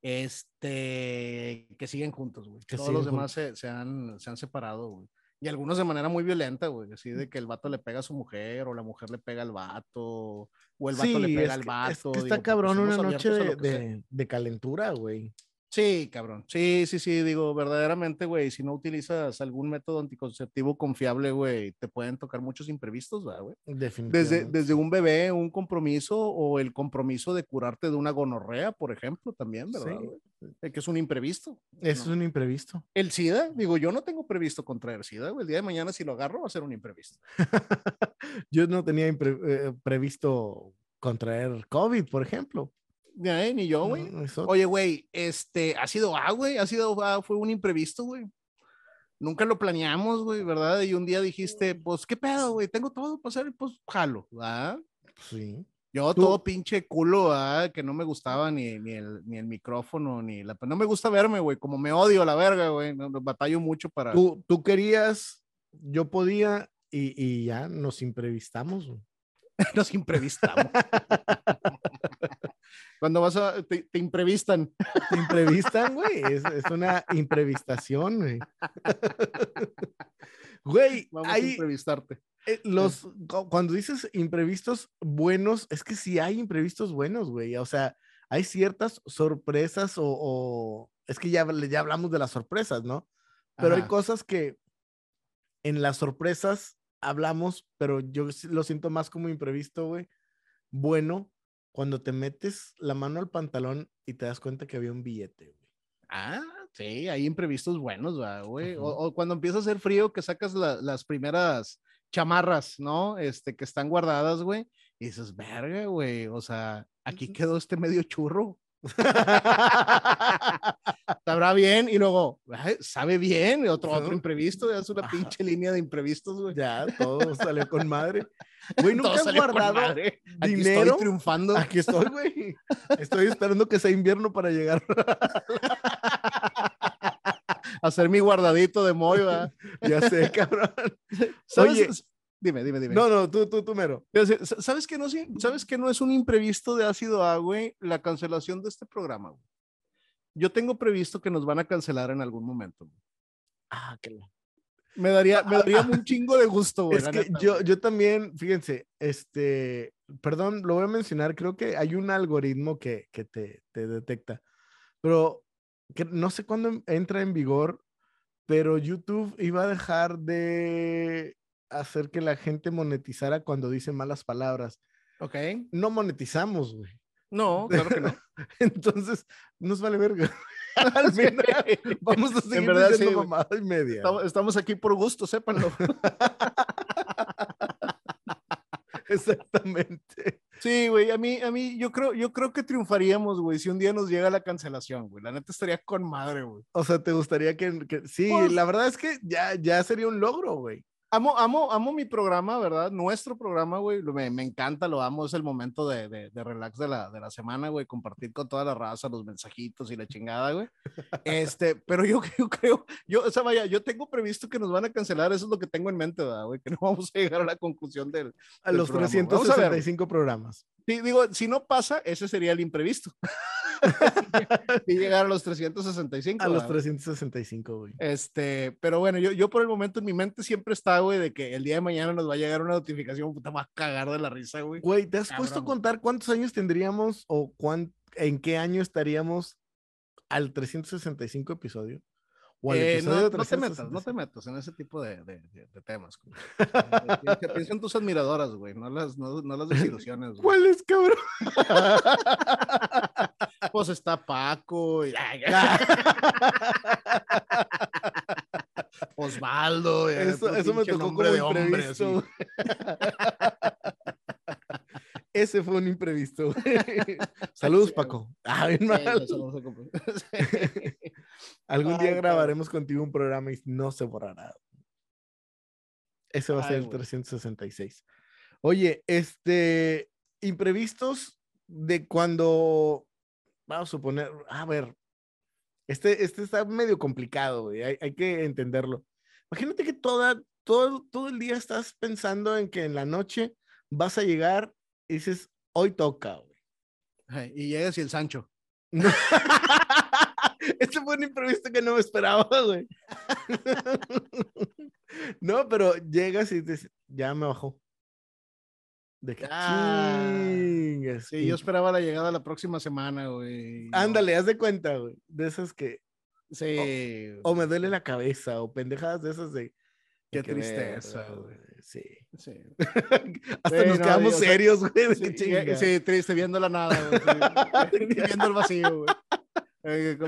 Este, que siguen juntos, güey. Que Todos los demás se, se han, se han separado, güey. Y algunos de manera muy violenta, güey. Así de que el vato le pega a su mujer o la mujer le pega al vato o el vato le pega al vato. es que está digo, cabrón una noche de- de calentura, güey. Sí, cabrón. Sí, sí, sí, digo, verdaderamente, güey, si no utilizas algún método anticonceptivo confiable, güey, te pueden tocar muchos imprevistos, ¿verdad, güey? Desde, Definitivamente. desde un bebé, un compromiso o el compromiso de curarte de una gonorrea, por ejemplo, también, ¿verdad? Sí. güey? Eh, Que es un imprevisto. Eso es ¿no? un imprevisto. El SIDA, digo, yo no tengo previsto contraer SIDA, güey. El día de mañana, si lo agarro, va a ser un imprevisto. Yo no tenía impre- eh, previsto contraer COVID, por ejemplo. Eh, ni yo, güey. No, Oye, güey, este, ha sido A, güey, ha sido A, fue un imprevisto, güey. Nunca lo planeamos, güey, ¿verdad? Y un día dijiste, pues, ¿qué pedo, güey? Tengo todo para hacer, pues, jalo, ¿verdad? sí. Yo Tú- todo pinche culo, ¿verdad? Que no me gustaba ni, ni, el, ni el micrófono, ni la... No me gusta verme, güey, como me odio la verga, güey. No, batallo mucho para... Tú, tú querías, yo podía y, y ya nos imprevistamos. güey. Nos imprevistamos. Cuando vas a... Te, te imprevistan. Te imprevistan, güey. Es, es una imprevistación, güey. Güey, Vamos a hay imprevistarte. eh, los, cu- cuando dices imprevistos buenos, es que sí hay imprevistos buenos, güey. O sea, hay ciertas sorpresas o, o- es que ya, ya hablamos de las sorpresas, ¿no? Pero hay Ajá. cosas que en las sorpresas hablamos, pero yo lo siento más como imprevisto, güey. Bueno, cuando te metes la mano al pantalón y te das cuenta que había un billete, güey. Ah, sí, hay imprevistos buenos, ¿verdad, güey. O, cuando empieza a hacer frío, que sacas la- las primeras chamarras, ¿no? Este, que están guardadas, güey. Y dices, verga, güey. O sea, aquí quedó este medio churro. Sabrá bien. Y luego, "Ay, sabe bien. Otro, otro imprevisto. Es una pinche línea de imprevistos, güey. ya, todo salió con madre. Güey, nunca has guardado madre. Aquí dinero. estoy triunfando. Aquí estoy, güey. Estoy esperando que sea invierno para llegar. a hacer mi guardadito de ¿verdad? ya sé, cabrón. ¿Sabes? Oye. Dime, dime, dime. No, no, tú, tú, tú, mero. ¿Sabes que no, ¿Sabes que no es un imprevisto de ácido A, güey? La cancelación de este programa, güey. Yo tengo previsto que nos van a cancelar en algún momento. güey. Ah, que la- Me daría, me daría un chingo de gusto, güey. Es que neta, yo, güey. yo también, fíjense, este, perdón, lo voy a mencionar, creo que hay un algoritmo que, que te, te detecta, pero que no sé cuándo entra en vigor, pero YouTube iba a dejar de hacer que la gente monetizara cuando dice malas palabras. Ok. No monetizamos, güey. No, claro que no. Entonces, nos vale verga. Al final, vamos a seguir verdad, sí, mamada y media. Estamos, estamos aquí por gusto, sépanlo. Exactamente. Sí, güey, a mí, a mí, yo creo, yo creo que triunfaríamos, güey, si un día nos llega la cancelación, güey. La neta estaría con madre, güey. O sea, ¿te gustaría que, que- sí, Pues- la verdad es que ya, ya sería un logro, güey. Amo, amo, amo mi programa, ¿verdad? Nuestro programa, güey. Me, me encanta, lo amo. Es el momento de, de, de relax de la, de la semana, güey. Compartir con toda la raza los mensajitos y la chingada, güey. Este, pero yo, yo creo, yo, o sea, vaya, yo tengo previsto que nos van a cancelar. Eso es lo que tengo en mente, ¿verdad, güey? Que no vamos a llegar a la conclusión del. A del los programa. Vamos a ver. 365 programas. Sí, digo, si no pasa, ese sería el imprevisto. y llegar a los 365. A los ¿verdad? 365, güey. Este, pero bueno, yo, yo por el momento en mi mente siempre está, güey, de que el día de mañana nos va a llegar una notificación, puta, a cagar de la risa, güey. Güey, ¿te has puesto a contar cuántos años tendríamos o cuán, en qué año estaríamos al 365 episodio? O al Eh, no, no te metas, no 365. te metas en ese tipo de, de, de- de temas. Eh, Piensa, piensa en tus admiradoras, güey, no las, no, no las desilusiones. güey. ¿Cuál es, cabrón? Pues está Paco, y, Osvaldo. ay, Eso, eso me tocó como de imprevisto. Ese fue un imprevisto. Saludos, Sí, Paco. Ah, bien Sí, mal. Sí. Algún Ay, día grabaremos contigo un programa y no se borrará. Ese va a ser el güey. 366. Oye, este, imprevistos de cuando, vamos a suponer, a ver, este, este está medio complicado, güey, hay, hay que entenderlo. Imagínate que toda, todo, todo el día estás pensando en que en la noche vas a llegar y dices, hoy toca, güey. Y llegas y el Sancho. Fue un imprevisto que no me esperaba, güey. No, pero llegas y dices, ya me bajó. De que Ah, chingas. Sí, yo esperaba la llegada la próxima semana, güey. Ándale, haz de cuenta, güey. De esas que Sí. o me duele la cabeza o pendejadas de esas de Qué que tristeza, verga, güey. Sí. Sí. Hasta Sí, nos no, quedamos serios, güey. Sí, sí, triste, viendo la nada, güey. viendo el vacío, güey. Eh,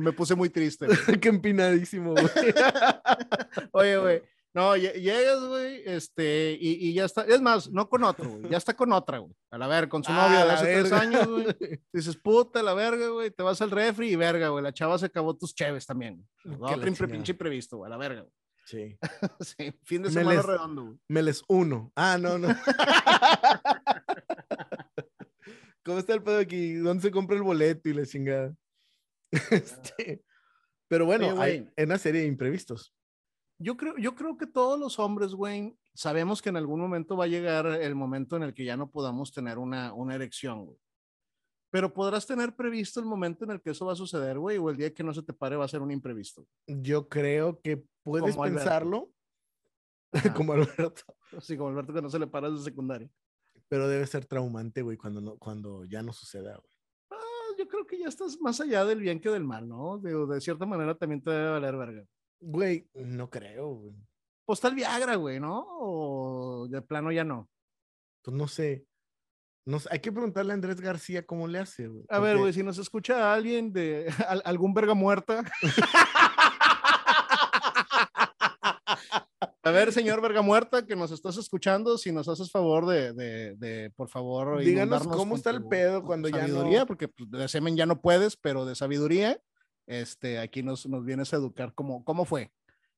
me puse muy triste. güey. Qué empinadísimo, güey. Oye, güey. No, lle- llegas, güey, este, y, y ya está. Es más, no con otro, güey. Ya está con otra, güey. A la ver, con su Ah, novia de hace tres verga. años, güey. Dices, puta, la verga, güey. Te vas al refri y verga, güey. La chava se acabó tus cheves también. Otro impre- chingada. pinche imprevisto, güey. A la verga, güey. Sí. Sí, fin de Me semana les- redondo, güey. Me les uno. Ah, no, no. ¿Cómo está el pedo aquí? ¿Dónde se compra el boleto y la chingada? Este, Pero bueno, Oye, hay una serie de imprevistos. Yo creo, yo creo que todos los hombres, güey, sabemos que en algún momento va a llegar el momento en el que ya no podamos tener una, una erección, güey. Pero podrás tener previsto el momento en el que eso va a suceder, güey, o el día que no se te pare va a ser un imprevisto. Yo creo que puedes Como Alberto. pensarlo Ajá. como Alberto, Así como Alberto que no se le para desde secundaria. pero debe ser traumante, güey, cuando, no, cuando ya no suceda, güey. Yo creo que ya estás más allá del bien que del mal, ¿no? De cierta manera también te debe valer verga. Güey, no creo, güey. Pues el Viagra, güey, ¿no? O de plano ya no. Pues no sé. No sé, Hay que preguntarle a Andrés García cómo le hace, güey. A ver, güey, si nos escucha alguien de al- algún verga muerta. A ver, señor verga muerta, que nos estás escuchando, si nos haces favor de, de, de, por favor, Díganos cómo está el pedo cuando ya no- sabiduría, porque pues, de semen ya no puedes, pero de sabiduría, este, aquí nos, nos vienes a educar cómo, cómo fue,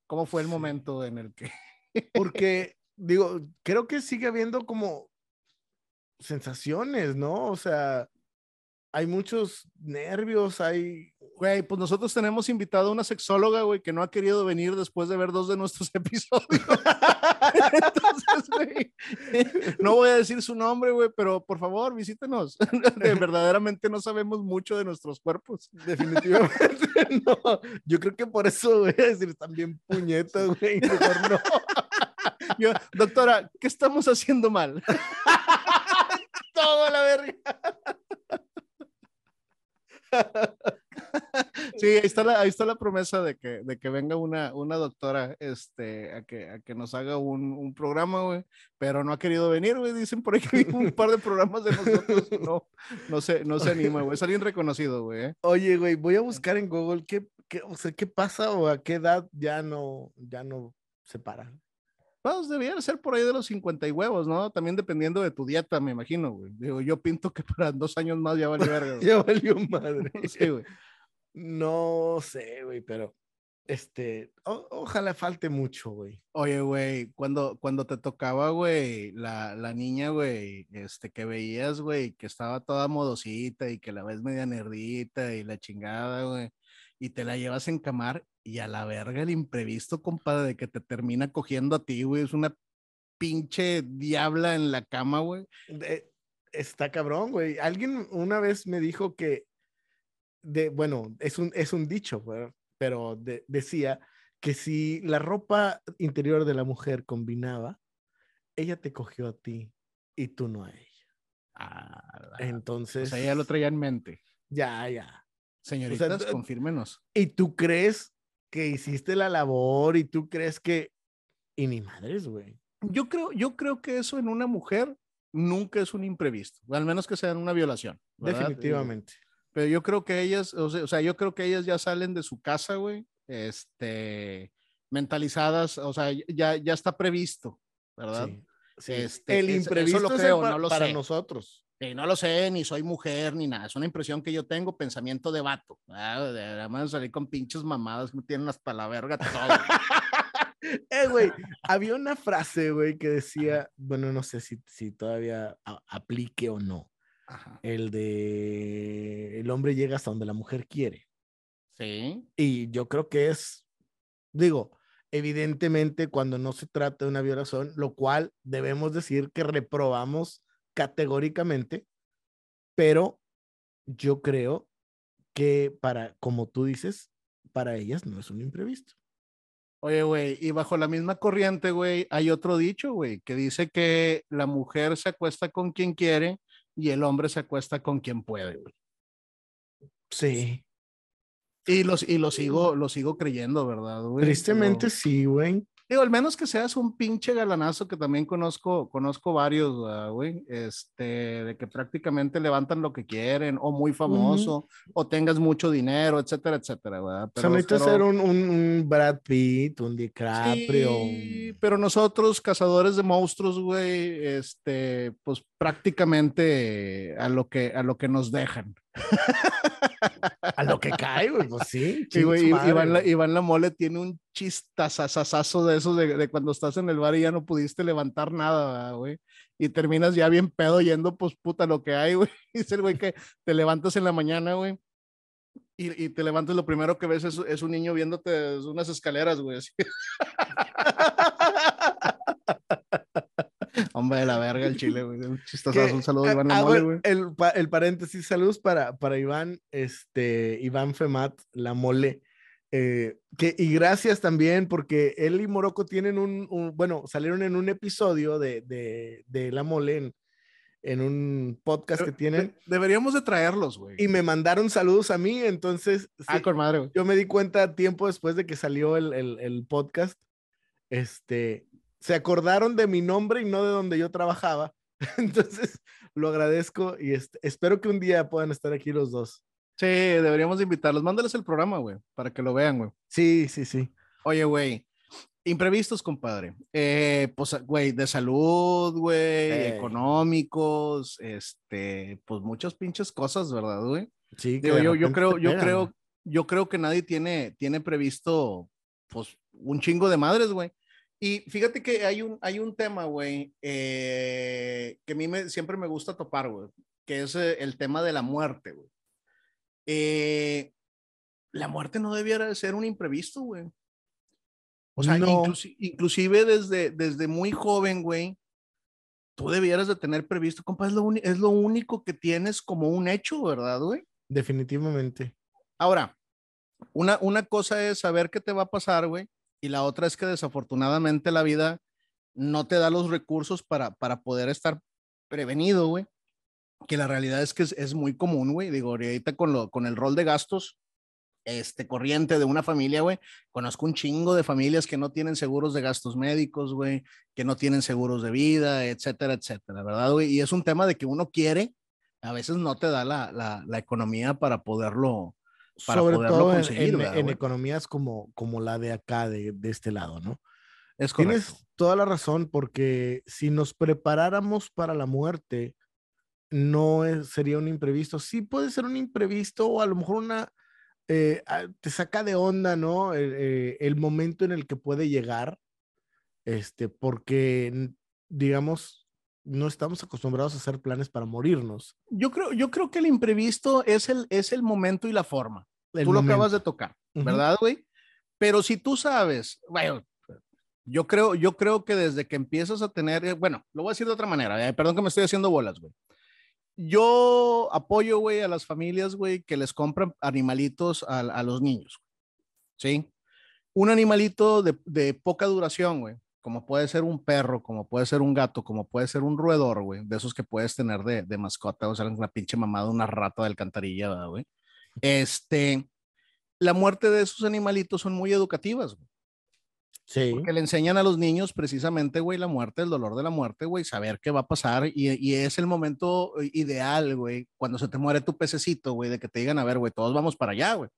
cómo fue el momento en el que... Porque, digo, creo que sigue habiendo como sensaciones, ¿no? O sea, hay muchos nervios, hay... Güey, pues nosotros tenemos invitado a una sexóloga, güey, que no ha querido venir después de ver dos de nuestros episodios. Entonces, güey, no voy a decir su nombre, güey, pero por favor, visítenos. De, verdaderamente no sabemos mucho de nuestros cuerpos. Definitivamente no. Yo creo que por eso voy a decir, están bien puñetas, güey. Mejor no. Yo, doctora, ¿qué estamos haciendo mal? Todo la verga. Sí, ahí está la, ahí está la promesa de que, de que venga una, una doctora este, a, que, a que nos haga un, un programa, güey, pero no ha querido venir, güey. Dicen por ahí que un par de programas de nosotros. No, no, se, no se anima, güey. Es alguien reconocido, güey. ¿eh? Oye, güey, voy a buscar en Google qué, qué, o sea, qué pasa o a qué edad ya no, ya no se paran. Pues debería ser por ahí de los 50 y huevos, ¿no? También dependiendo de tu dieta, me imagino, güey. Digo, yo pinto que para dos años más ya vale verga. Ya valió madre. Sí, güey. No sé, güey, pero este, o- ojalá falte mucho, güey. Oye, güey, cuando, cuando te tocaba, güey, la, la niña, güey, este, que veías, güey, que estaba toda modosita y que la ves media nerdita y la chingada, güey, y te la llevas en camar y a la verga el imprevisto, compadre, de que te termina cogiendo a ti, güey, es una pinche diabla en la cama, güey. Está cabrón, güey. Alguien una vez me dijo que, de, bueno, es un, es un dicho, pero de- decía que si la ropa interior de la mujer combinaba, ella te cogió a ti y tú no a ella. Ah, la- Entonces, o sea, ya lo traía en mente. ya, ya. Señoritas, d- confírmenos. Y tú crees que hiciste la labor y tú crees que... Y ni madres, güey. Yo creo, yo creo que eso en una mujer nunca es un imprevisto, o al menos que sea en una violación. ¿verdad? Definitivamente. Pero yo creo que ellas, o sea, o sea, yo creo que ellas ya salen de su casa, güey, este, mentalizadas, o sea, ya, ya está previsto, ¿verdad? Sí, sí. Este, el eso imprevisto lo creo, pa- no lo para sé. nosotros. Sí, no lo sé, ni soy mujer, ni nada. Es una impresión que yo tengo, pensamiento de vato. Además, salir con pinches mamadas que me tienen hasta la verga todo. Eh, güey, había una frase, güey, que decía, bueno, no sé si, si todavía aplique o no, Ajá. el de el hombre llega hasta donde la mujer quiere. Sí, Y yo creo que es, digo, evidentemente cuando no se trata de una violación, lo cual debemos decir que reprobamos categóricamente, pero yo creo que para, como tú dices, para ellas no es un imprevisto. Oye, güey, y bajo la misma corriente, güey, hay otro dicho, güey, que dice que la mujer se acuesta con quien quiere y el hombre se acuesta con quien puede, güey. Sí. Y, los, y lo, sigo, lo sigo creyendo, ¿verdad, güey? Tristemente sí, güey. Digo, al menos que seas un pinche galanazo, que también conozco, conozco varios, güey, este, de que prácticamente levantan lo que quieren, o muy famoso, o tengas mucho dinero, etcétera, etcétera, güey. O sea, necesitas ser un, un, un Brad Pitt, un DiCaprio. Sí, pero nosotros, cazadores de monstruos, güey, este, pues prácticamente a lo que, a lo que nos dejan. A lo que cae, güey, pues sí. Y, chingue güey, Iván, la, güey. Iván La Mole tiene un chistazazazazo de esos de, de cuando estás en el bar y ya no pudiste levantar nada, ¿verdad, güey. Y terminas ya bien pedo yendo, pues puta, lo que hay, güey. Dice el güey que te levantas en la mañana, güey. Y, y te levantas, lo primero que ves es, es un niño viéndote desde unas escaleras, güey. así. Hombre de la verga el chile, güey. Un un saludo a Iván La hago Mole, el- güey. el, pa- el paréntesis, saludos para, para Iván, este, Iván Femat, la mole. eh, que, y gracias también porque él y Morocco tienen un, un- bueno, salieron en un episodio de, de, de La Mole en, en un podcast que tienen De- deberíamos de traerlos, güey. y me mandaron saludos a mí, entonces Ah, sí, con madre, güey. yo me di cuenta tiempo después de que salió el, el, el podcast, este, se acordaron de mi nombre y no de donde yo trabajaba. Entonces, lo agradezco y espero que un día puedan estar aquí los dos. Sí, deberíamos de invitarlos. Mándales el programa, güey, para que lo vean, güey. Sí, sí, sí. Oye, güey, imprevistos, compadre. Eh, pues, güey, de salud, güey, económicos, este, pues muchas pinches cosas, ¿verdad, güey? Sí, Digo, yo, yo creo, yo creo, yo creo que nadie tiene, tiene previsto, pues, un chingo de madres, güey. Y fíjate que hay un, hay un tema, güey, eh, que a mí me, siempre me gusta topar, güey, que es eh, el tema de la muerte, güey. Eh, la muerte no debiera de ser un imprevisto, güey. O sea, No. inclusi- inclusive desde, desde muy joven, güey, tú debieras de tener previsto, compa, es lo, es lo único que tienes como un hecho, ¿verdad, güey? Definitivamente. Ahora, una, una cosa es saber qué te va a pasar, güey, y la otra es que desafortunadamente la vida no te da los recursos para, para poder estar prevenido, güey. Que la realidad es que es, es muy común, güey. Digo, ahorita con, lo, con el rol de gastos este, corriente de una familia, güey, conozco un chingo de familias que no tienen seguros de gastos médicos, güey, que no tienen seguros de vida, etcétera, etcétera, ¿verdad, güey? Y es un tema de que uno quiere, a veces no te da la, la, la economía para poderlo, para Sobre poderlo todo en- conseguir, en, ¿verdad, en güey? economías como, como la de acá, de, de este lado, ¿no? Es correcto. Tienes toda la razón, porque si nos preparáramos para la muerte, no es- sería un imprevisto. Sí puede ser un imprevisto o a lo mejor una, eh, ah, te saca de onda, ¿no? El, eh, el momento en el que puede llegar, este, porque, digamos, no estamos acostumbrados a hacer planes para morirnos. Yo creo, yo creo que el imprevisto es el, es el momento y la forma. El tú lo acabas momento. de tocar. ¿verdad, güey? Pero si tú sabes, bueno, yo creo, yo creo que desde que empiezas a tener, eh, bueno, lo voy a decir de otra manera, eh, perdón que me estoy haciendo bolas, güey. Yo apoyo, güey, a las familias, güey, que les compran animalitos a, a los niños, ¿sí? Un animalito de, de poca duración, güey, como puede ser un perro, como puede ser un gato, como puede ser un roedor, güey, de esos que puedes tener de, de mascota, o sea, una pinche mamada, una rata de alcantarilla, ¿verdad, güey. Este, la muerte de esos animalitos son muy educativas, güey, Sí. porque le enseñan a los niños precisamente, güey, la muerte, el dolor de la muerte, güey, saber qué va a pasar y, y es el momento ideal, güey, cuando se te muere tu pececito, güey, de que te digan, a ver, güey, todos vamos para allá, güey.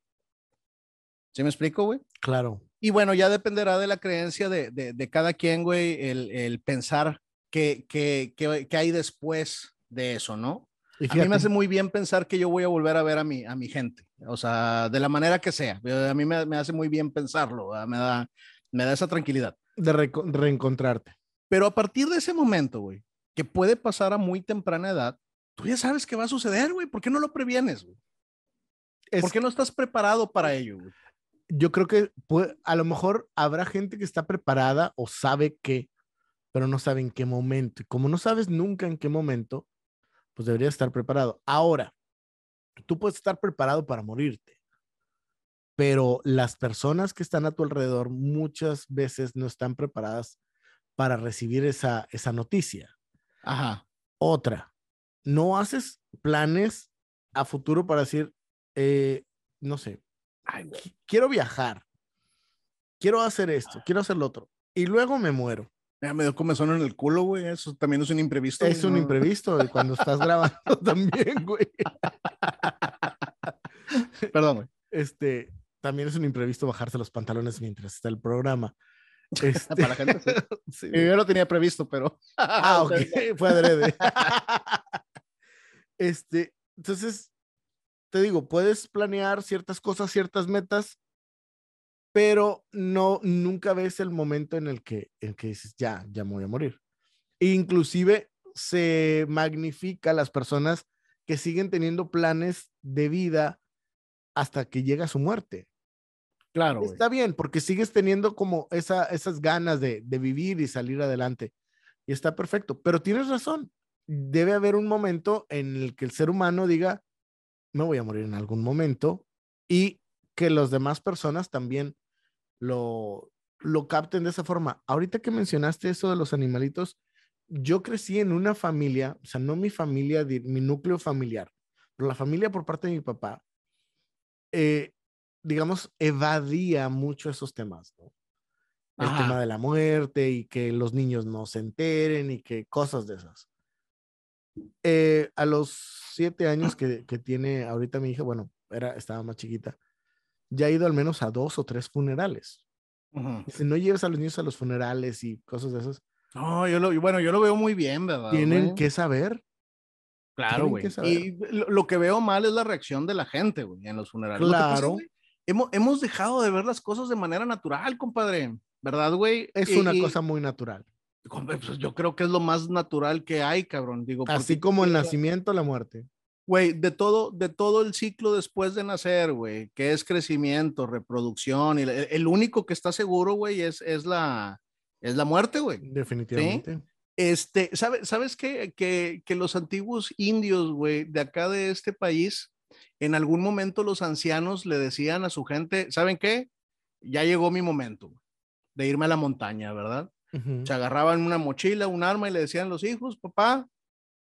¿Sí me explico, güey? Claro. Y bueno, ya dependerá de la creencia de, de, de cada quien, güey, el, el pensar que, que, que hay después de eso, ¿no? Y A mí me hace muy bien pensar que yo voy a volver a ver a mi, a mi gente, o sea, de la manera que sea. A mí me, me hace muy bien pensarlo, ¿verdad? me da, me da esa tranquilidad. de reencontrarte. Pero a partir de ese momento, güey, que puede pasar a muy temprana edad, tú ya sabes qué va a suceder, güey. ¿Por qué no lo previenes, güey? Es ¿Por qué no estás preparado para ello, güey? Yo creo que puede- a lo mejor habrá gente que está preparada o sabe que, pero no sabe en qué momento. Y como no sabes nunca en qué momento, pues deberías estar preparado. Ahora, tú puedes estar preparado para morirte. pero las personas que están a tu alrededor muchas veces no están preparadas para recibir esa, esa noticia. Ajá. Otra, no haces planes a futuro para decir, eh, no sé, quiero viajar, quiero hacer esto, quiero hacer lo otro, y luego me muero. Ya me dio comezón en el culo, güey. Eso también es un imprevisto. Es un imprevisto y cuando estás grabando también, güey. Perdón, güey. Este, también es un imprevisto bajarse los pantalones mientras está el programa. Este... Para la gente, sí. Yo lo tenía previsto, pero. ah, ok. Fue adrede. este, entonces, te digo, puedes planear ciertas cosas, ciertas metas, pero no, nunca ves el momento en el que, en que dices, ya, ya me voy a morir. Inclusive se magnifica las personas que siguen teniendo planes de vida hasta que llega su muerte. Claro. Está bien, porque sigues teniendo como esa, esas ganas de, de vivir y salir adelante. Y está perfecto. Pero tienes razón. Debe haber un momento en el que el ser humano diga, me voy a morir en algún momento y que las demás personas también lo, lo capten de esa forma. Ahorita que mencionaste eso de los animalitos, yo crecí en una familia, o sea, no mi familia, mi núcleo familiar, pero la familia por parte de mi papá, eh, digamos, evadía mucho esos temas, ¿no? El tema de la muerte y que los niños no se enteren y que cosas de esas. Eh, a los siete años que, que, tiene ahorita mi hija, bueno, era, estaba más chiquita, ya ha ido al menos a dos o tres funerales. Si no llevas a los niños a los funerales y cosas de esas. No, yo lo, bueno, yo lo veo muy bien, ¿verdad? Tienen que saber. Claro, güey. Y lo, que veo mal es la reacción de la gente, güey, en los funerales. Claro. hemos, hemos dejado de ver las cosas de manera natural, compadre. ¿Verdad, güey? Es una cosa muy natural. Pues yo creo que es lo más natural que hay, cabrón. Digo, Así como el nacimiento, la muerte. Güey, de todo, de todo el ciclo después de nacer, güey, que es crecimiento, reproducción, y el, único que está seguro, güey, es, es, la, es la muerte, güey. Definitivamente. Este, ¿sabes, sabes que, que, que los antiguos indios, güey, de acá de este país, en algún momento los ancianos le decían a su gente, ¿saben qué? Ya llegó mi momento de irme a la montaña, ¿verdad? Se agarraban una mochila, un arma y le decían los hijos, papá,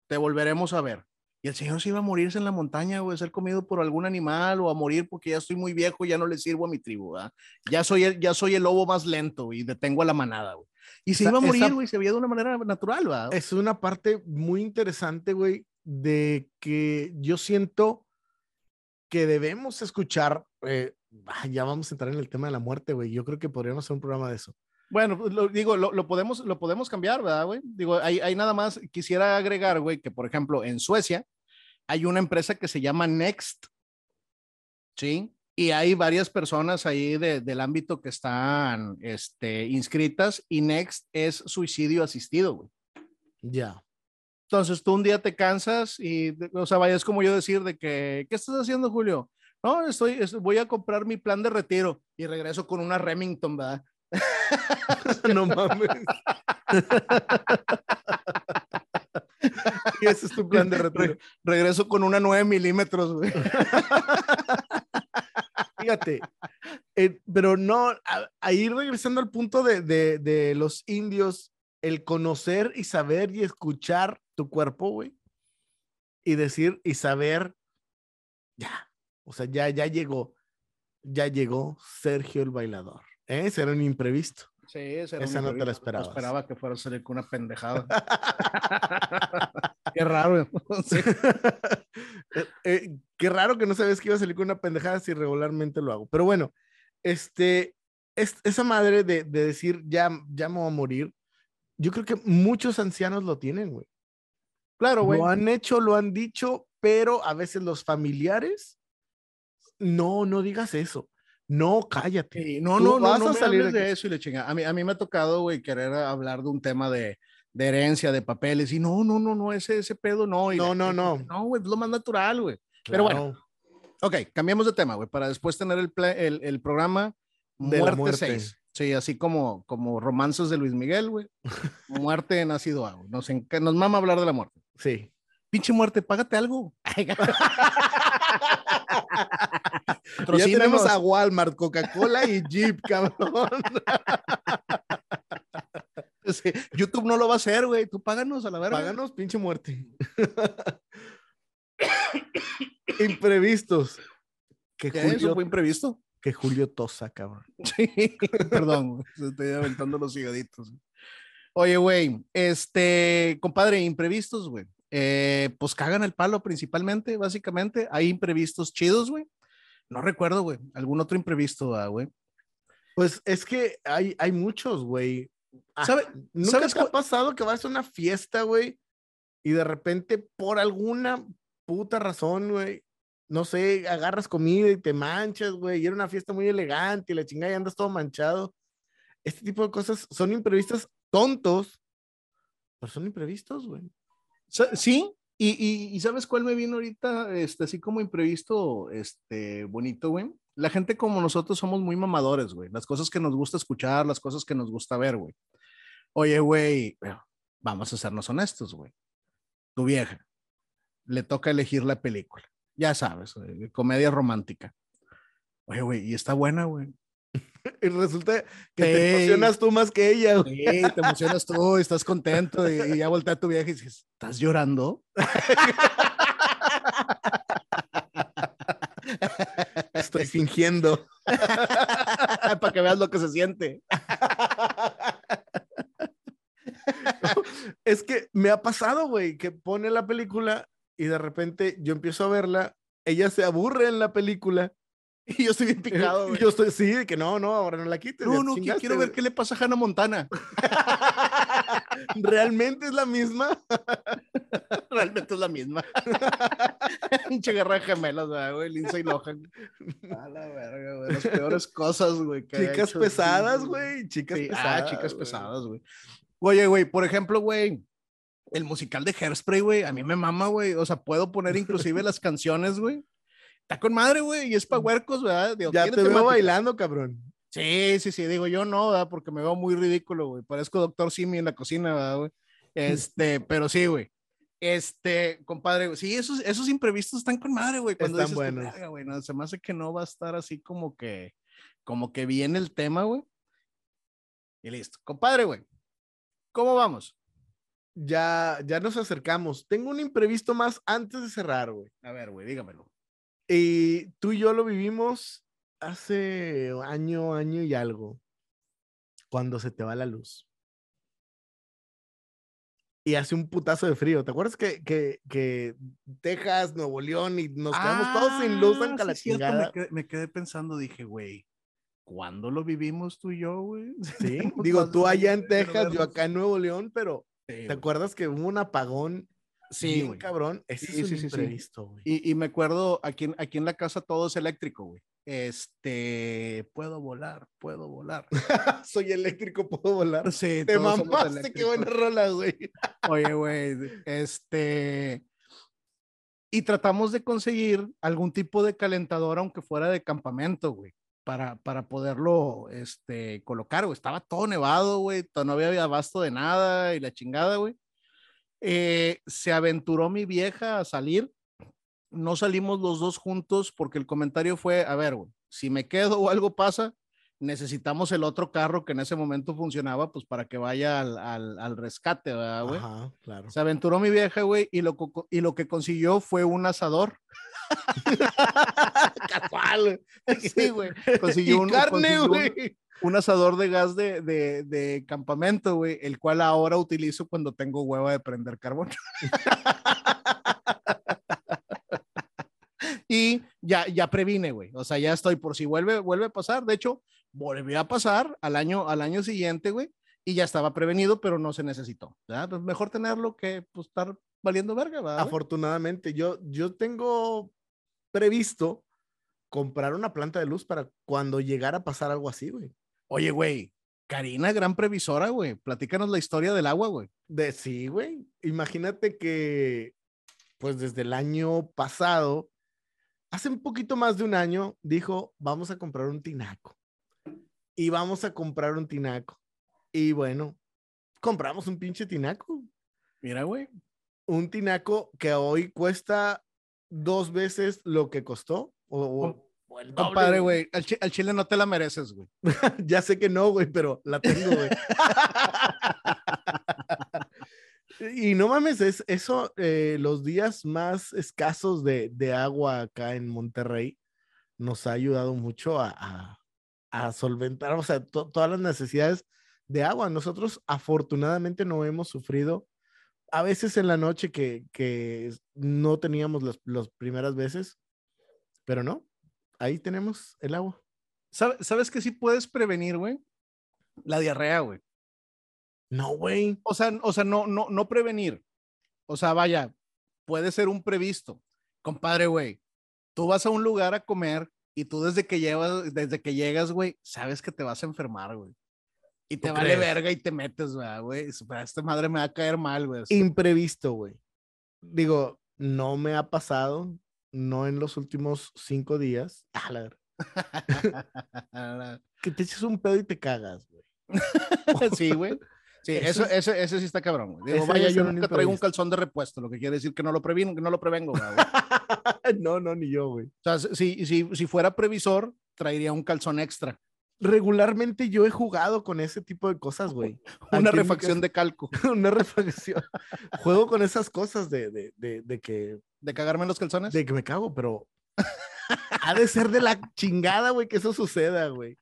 te volveremos a ver. Y el señor se iba a morirse en la montaña, o a ser comido por algún animal o a morir porque ya estoy muy viejo y ya no le sirvo a mi tribu, ¿verdad? Ya soy el, ya soy el lobo más lento y detengo a la manada, güey. Y se iba a morir, güey, se veía de una manera natural, ¿verdad? Es una parte muy interesante, güey, de que yo siento que debemos escuchar, eh, ya vamos a entrar en el tema de la muerte, güey. Yo creo que podríamos hacer un programa de eso. Bueno, pues, lo, digo, lo, lo, podemos, lo podemos cambiar, ¿verdad, güey? Digo, hay, hay nada más, quisiera agregar, güey, que por ejemplo en Suecia, hay una empresa que se llama Next, ¿sí? Y hay varias personas ahí del ámbito que están este, inscritas y Next es suicidio asistido, güey. Ya. Entonces tú un día te cansas y, o sea, vayas como yo decir de que, ¿qué estás haciendo, Julio? No, estoy, voy a comprar mi plan de retiro y regreso con una Remington, ¿verdad? no mames. y ese es tu plan de retiro. regreso con una 9 milímetros, güey. Fíjate, eh, pero no, ahí regresando al punto de, de, de, los indios, el conocer y saber y escuchar tu cuerpo, güey, y decir y saber, ya, o sea, ya, ya llegó, ya llegó Sergio el bailador. Ese era un imprevisto. Sí, esa no te la esperaba. esperaba que fuera a salir con una pendejada. qué raro. Eh, eh, qué raro que no sabes que iba a salir con una pendejada si regularmente lo hago. Pero bueno, este, es, esa madre de, de, decir ya, ya me voy a morir, yo creo que muchos ancianos lo tienen, güey. Claro, güey. Lo han hecho, lo han dicho, pero a veces los familiares, no, no digas eso. No, cállate. no, no, no, no, a salir de eso y le chinga. A mí, a mí me ha tocado, güey, querer hablar de un tema de, de, herencia, de papeles, y no, no, no, no, ese, ese pedo no. Y no, no, no. No, güey, es lo más natural, güey. Pero bueno, ok, cambiamos de tema, güey, para después tener el, el, el programa de Muerte, muerte 6. Sí, así como, como romances de Luis Miguel, güey. muerte nacido algo. Nos, nos mama hablar de la muerte. Sí. Pinche muerte, págate algo. ya tenemos a Walmart, Coca-Cola y Jeep, cabrón. YouTube no lo va a hacer, güey. Tú páganos a la verga. Páganos, pinche muerte. Imprevistos. Que Julio, fue imprevisto? Que Julio tosa, cabrón. Sí, perdón, estoy aventando los higaditos. Oye, güey, este, compadre, imprevistos, güey. Eh, pues cagan el palo principalmente, básicamente. Hay imprevistos chidos, güey. No recuerdo, güey. ¿Algún otro imprevisto, ah, güey? Pues es que hay, hay muchos, güey. Ah, ¿Sabe, ¿Nunca ¿Sabes qué ha pasado que vas a una fiesta, güey? Y de repente, por alguna puta razón, güey, no sé, agarras comida y te manchas, güey, y era una fiesta muy elegante y la chingada y andas todo manchado. Este tipo de cosas son imprevistas tontos, pero son imprevistos, güey. Sí, y, y, ¿sabes cuál me vino ahorita, este, así como imprevisto, este, bonito, güey? La gente como nosotros somos muy mamadores, güey. Las cosas que nos gusta escuchar, las cosas que nos gusta ver, güey. Oye, güey, vamos a sernos honestos, güey. Tu vieja, le toca elegir la película. Ya sabes, comedia romántica. Oye, güey, y está buena, güey. Y resulta que te emocionas tú más que ella. Güey. Sí, te emocionas tú, estás contento y, ya voltea a tu vieja y dices, ¿estás llorando? Estoy fingiendo. Para que veas lo que se siente. es que me ha pasado, güey, que pone la película y de repente yo empiezo a verla, ella se aburre en la película. Y yo estoy bien picado, güey. Yo estoy, sí, que no, no, ahora no la quites. No, no, quiero ver qué le pasa a Hannah Montana. ¿Realmente es la misma? Realmente es la misma. Pinche guerra de gemelas, güey, Lindsay Lohan. A la verga, güey. Las peores cosas, güey. Chicas pesadas, güey. Chicas ah, pesadas. Ah, chicas pesadas, güey. Oye, güey, por ejemplo, güey, el musical de Hairspray, güey, a mí me mama, güey. O sea, puedo poner inclusive las canciones, güey. Está con madre, güey, y es pa' huercos, ¿verdad? ya te veo bailando, cabrón. Sí, sí, sí, digo yo no, ¿verdad? Porque me veo muy ridículo, güey. Parezco doctor Simi en la cocina, ¿verdad, güey? Este, pero sí, güey. Este, compadre, sí, esos, esos imprevistos están con madre, güey. Cuando están buenos. güey, no, se me hace que no va a estar así como que, como que viene el tema, güey. Y listo. Compadre, güey, ¿cómo vamos? ya, ya nos acercamos. Tengo un imprevisto más antes de cerrar, güey. A ver, güey, dígamelo. Y tú y yo lo vivimos hace año, año y algo, cuando se te va la luz. Y hace un putazo de frío. ¿Te acuerdas que, que, que Texas, Nuevo León y nos quedamos todos sin luz en ah, sí, me, quedé, me quedé pensando, dije, güey, ¿cuándo lo vivimos tú y yo, güey? Sí, digo, tú allá en Texas, yo acá en Nuevo León, pero ¿Te acuerdas que hubo un apagón? Sí, un cabrón. Ese sí, es sí, Y, y, me acuerdo, aquí, aquí en la casa todo es eléctrico, güey. Este, puedo volar, puedo volar. Soy eléctrico, puedo volar. Sí, te mamaste, qué buena rola, güey. Oye, güey, este. Y tratamos de conseguir algún tipo de calentador, aunque fuera de campamento, güey para, para poderlo este, colocar, güey. Estaba todo nevado, güey. No había abasto de nada y la chingada, güey. Eh, se aventuró mi vieja a salir. No salimos los dos juntos porque el comentario fue, a ver, güey, si me quedo o algo pasa, necesitamos el otro carro que en ese momento funcionaba, pues para que vaya al, al, al rescate, ¿verdad, güey? Ajá, claro. Se aventuró mi vieja, güey, y lo, y lo que consiguió fue un asador. Casual. Sí, güey. Consiguió, un, carne, güey. Un, asador de gas de, de, de campamento, güey, el cual ahora utilizo cuando tengo hueva de prender carbón. y ya, ya previne, güey. O sea, ya estoy por si vuelve, vuelve a pasar. De hecho, volvió a pasar al año, al año siguiente, güey, y ya estaba prevenido, pero no se necesitó. Pues mejor tenerlo que pues, estar valiendo verga, ¿verdad? Afortunadamente, yo, yo tengo previsto comprar una planta de luz para cuando llegara a pasar algo así, güey. Oye, güey, Karina, gran previsora, güey. Platícanos la historia del agua, güey. De sí, güey. Imagínate que, pues desde el año pasado, hace un poquito más de un año, dijo, vamos a comprar un tinaco. Y vamos a comprar un tinaco. Y bueno, compramos un pinche tinaco. Mira, güey. Un tinaco que hoy cuesta dos veces lo que costó. O, el Compadre, güey, al, chi- al chile no te la mereces, güey. ya sé que no, güey, pero la tengo, güey. y no mames, es eso, eh, los días más escasos de, de agua acá en Monterrey nos ha ayudado mucho a, a- a solventar, o sea, to- todas las necesidades de agua. Nosotros afortunadamente no hemos sufrido, a veces en la noche que, que no teníamos las, las primeras veces, pero no, ahí tenemos el agua. ¿Sabe- ¿Sabes qué sí puedes prevenir, güey? La diarrea, güey. No, güey. O sea, o sea, no, no, no prevenir. O sea, vaya, puede ser un previsto. Compadre, güey, tú vas a un lugar a comer y tú desde que llevas, desde que llegas, güey, sabes que te vas a enfermar, güey. Y te ¿Tú vale crees? verga y te metes, güey, Esta madre me va a caer mal, güey. imprevisto, güey. Digo, no me ha pasado, no en los últimos cinco días. Ah, la ver- que te eches un pedo y te cagas, güey. sí, güey. Sí, Eso eso, ese, ese sí está cabrón, güey. Digo, vaya, yo nunca traigo un calzón de repuesto, lo que quiere decir que no lo previno, que no lo prevengo, güey. O no, no, ni yo, güey. sea, si, si, si fuera previsor, traería un calzón extra, Regularmente yo he jugado con ese tipo de cosas, güey. una Aquí refacción de calco, Una refacción. Juego con esas cosas de, de, de, de que, de cagarme en los calzones. de que me cago, pero ha de ser de la chingada, güey, que eso suceda, güey.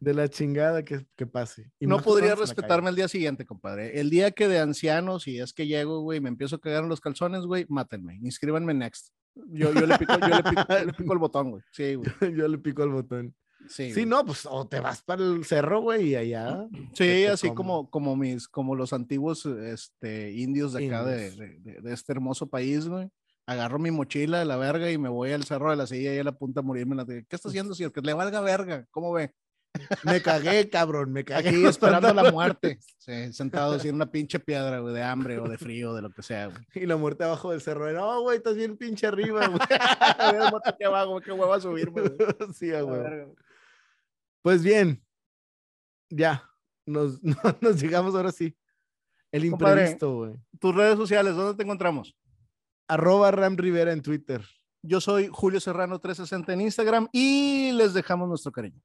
De la chingada que, que pase. Y no podría respetarme el día siguiente, compadre. El día que de ancianos, y es que llego, güey, me empiezo a cagar en los calzones, güey, mátenme, inscríbanme Next. Yo, yo, le pico, yo, le pico, yo le pico el botón, güey. Sí, güey. Yo le pico el botón. Sí, Sí, no, pues o te vas para el cerro, güey, y allá. Sí, así como. como, mis, como los antiguos este, indios de acá de, Indios. de- de- de este hermoso país, güey. Agarro mi mochila de la verga y me voy al cerro de la silla y a la punta a morirme. La ¿Qué está haciendo, señor? Que le valga verga. ¿Cómo ve? Me cagué, cabrón, me cagué. Aquí esperando la muerte. Sí, sentado así en una pinche piedra, güey, de hambre o de frío, de lo que sea, güey. Y la muerte abajo del cerro. No, güey, estás bien pinche arriba, güey. A ver, mate aquí abajo, qué hueva subirme, güey. sí, güey. Pues bien, ya, nos, nos llegamos ahora sí. El imprevisto, güey. Tus redes sociales, ¿dónde te encontramos? Arroba Ram Rivera en Twitter. Yo soy Julio Serrano 360 en Instagram y les dejamos nuestro cariño.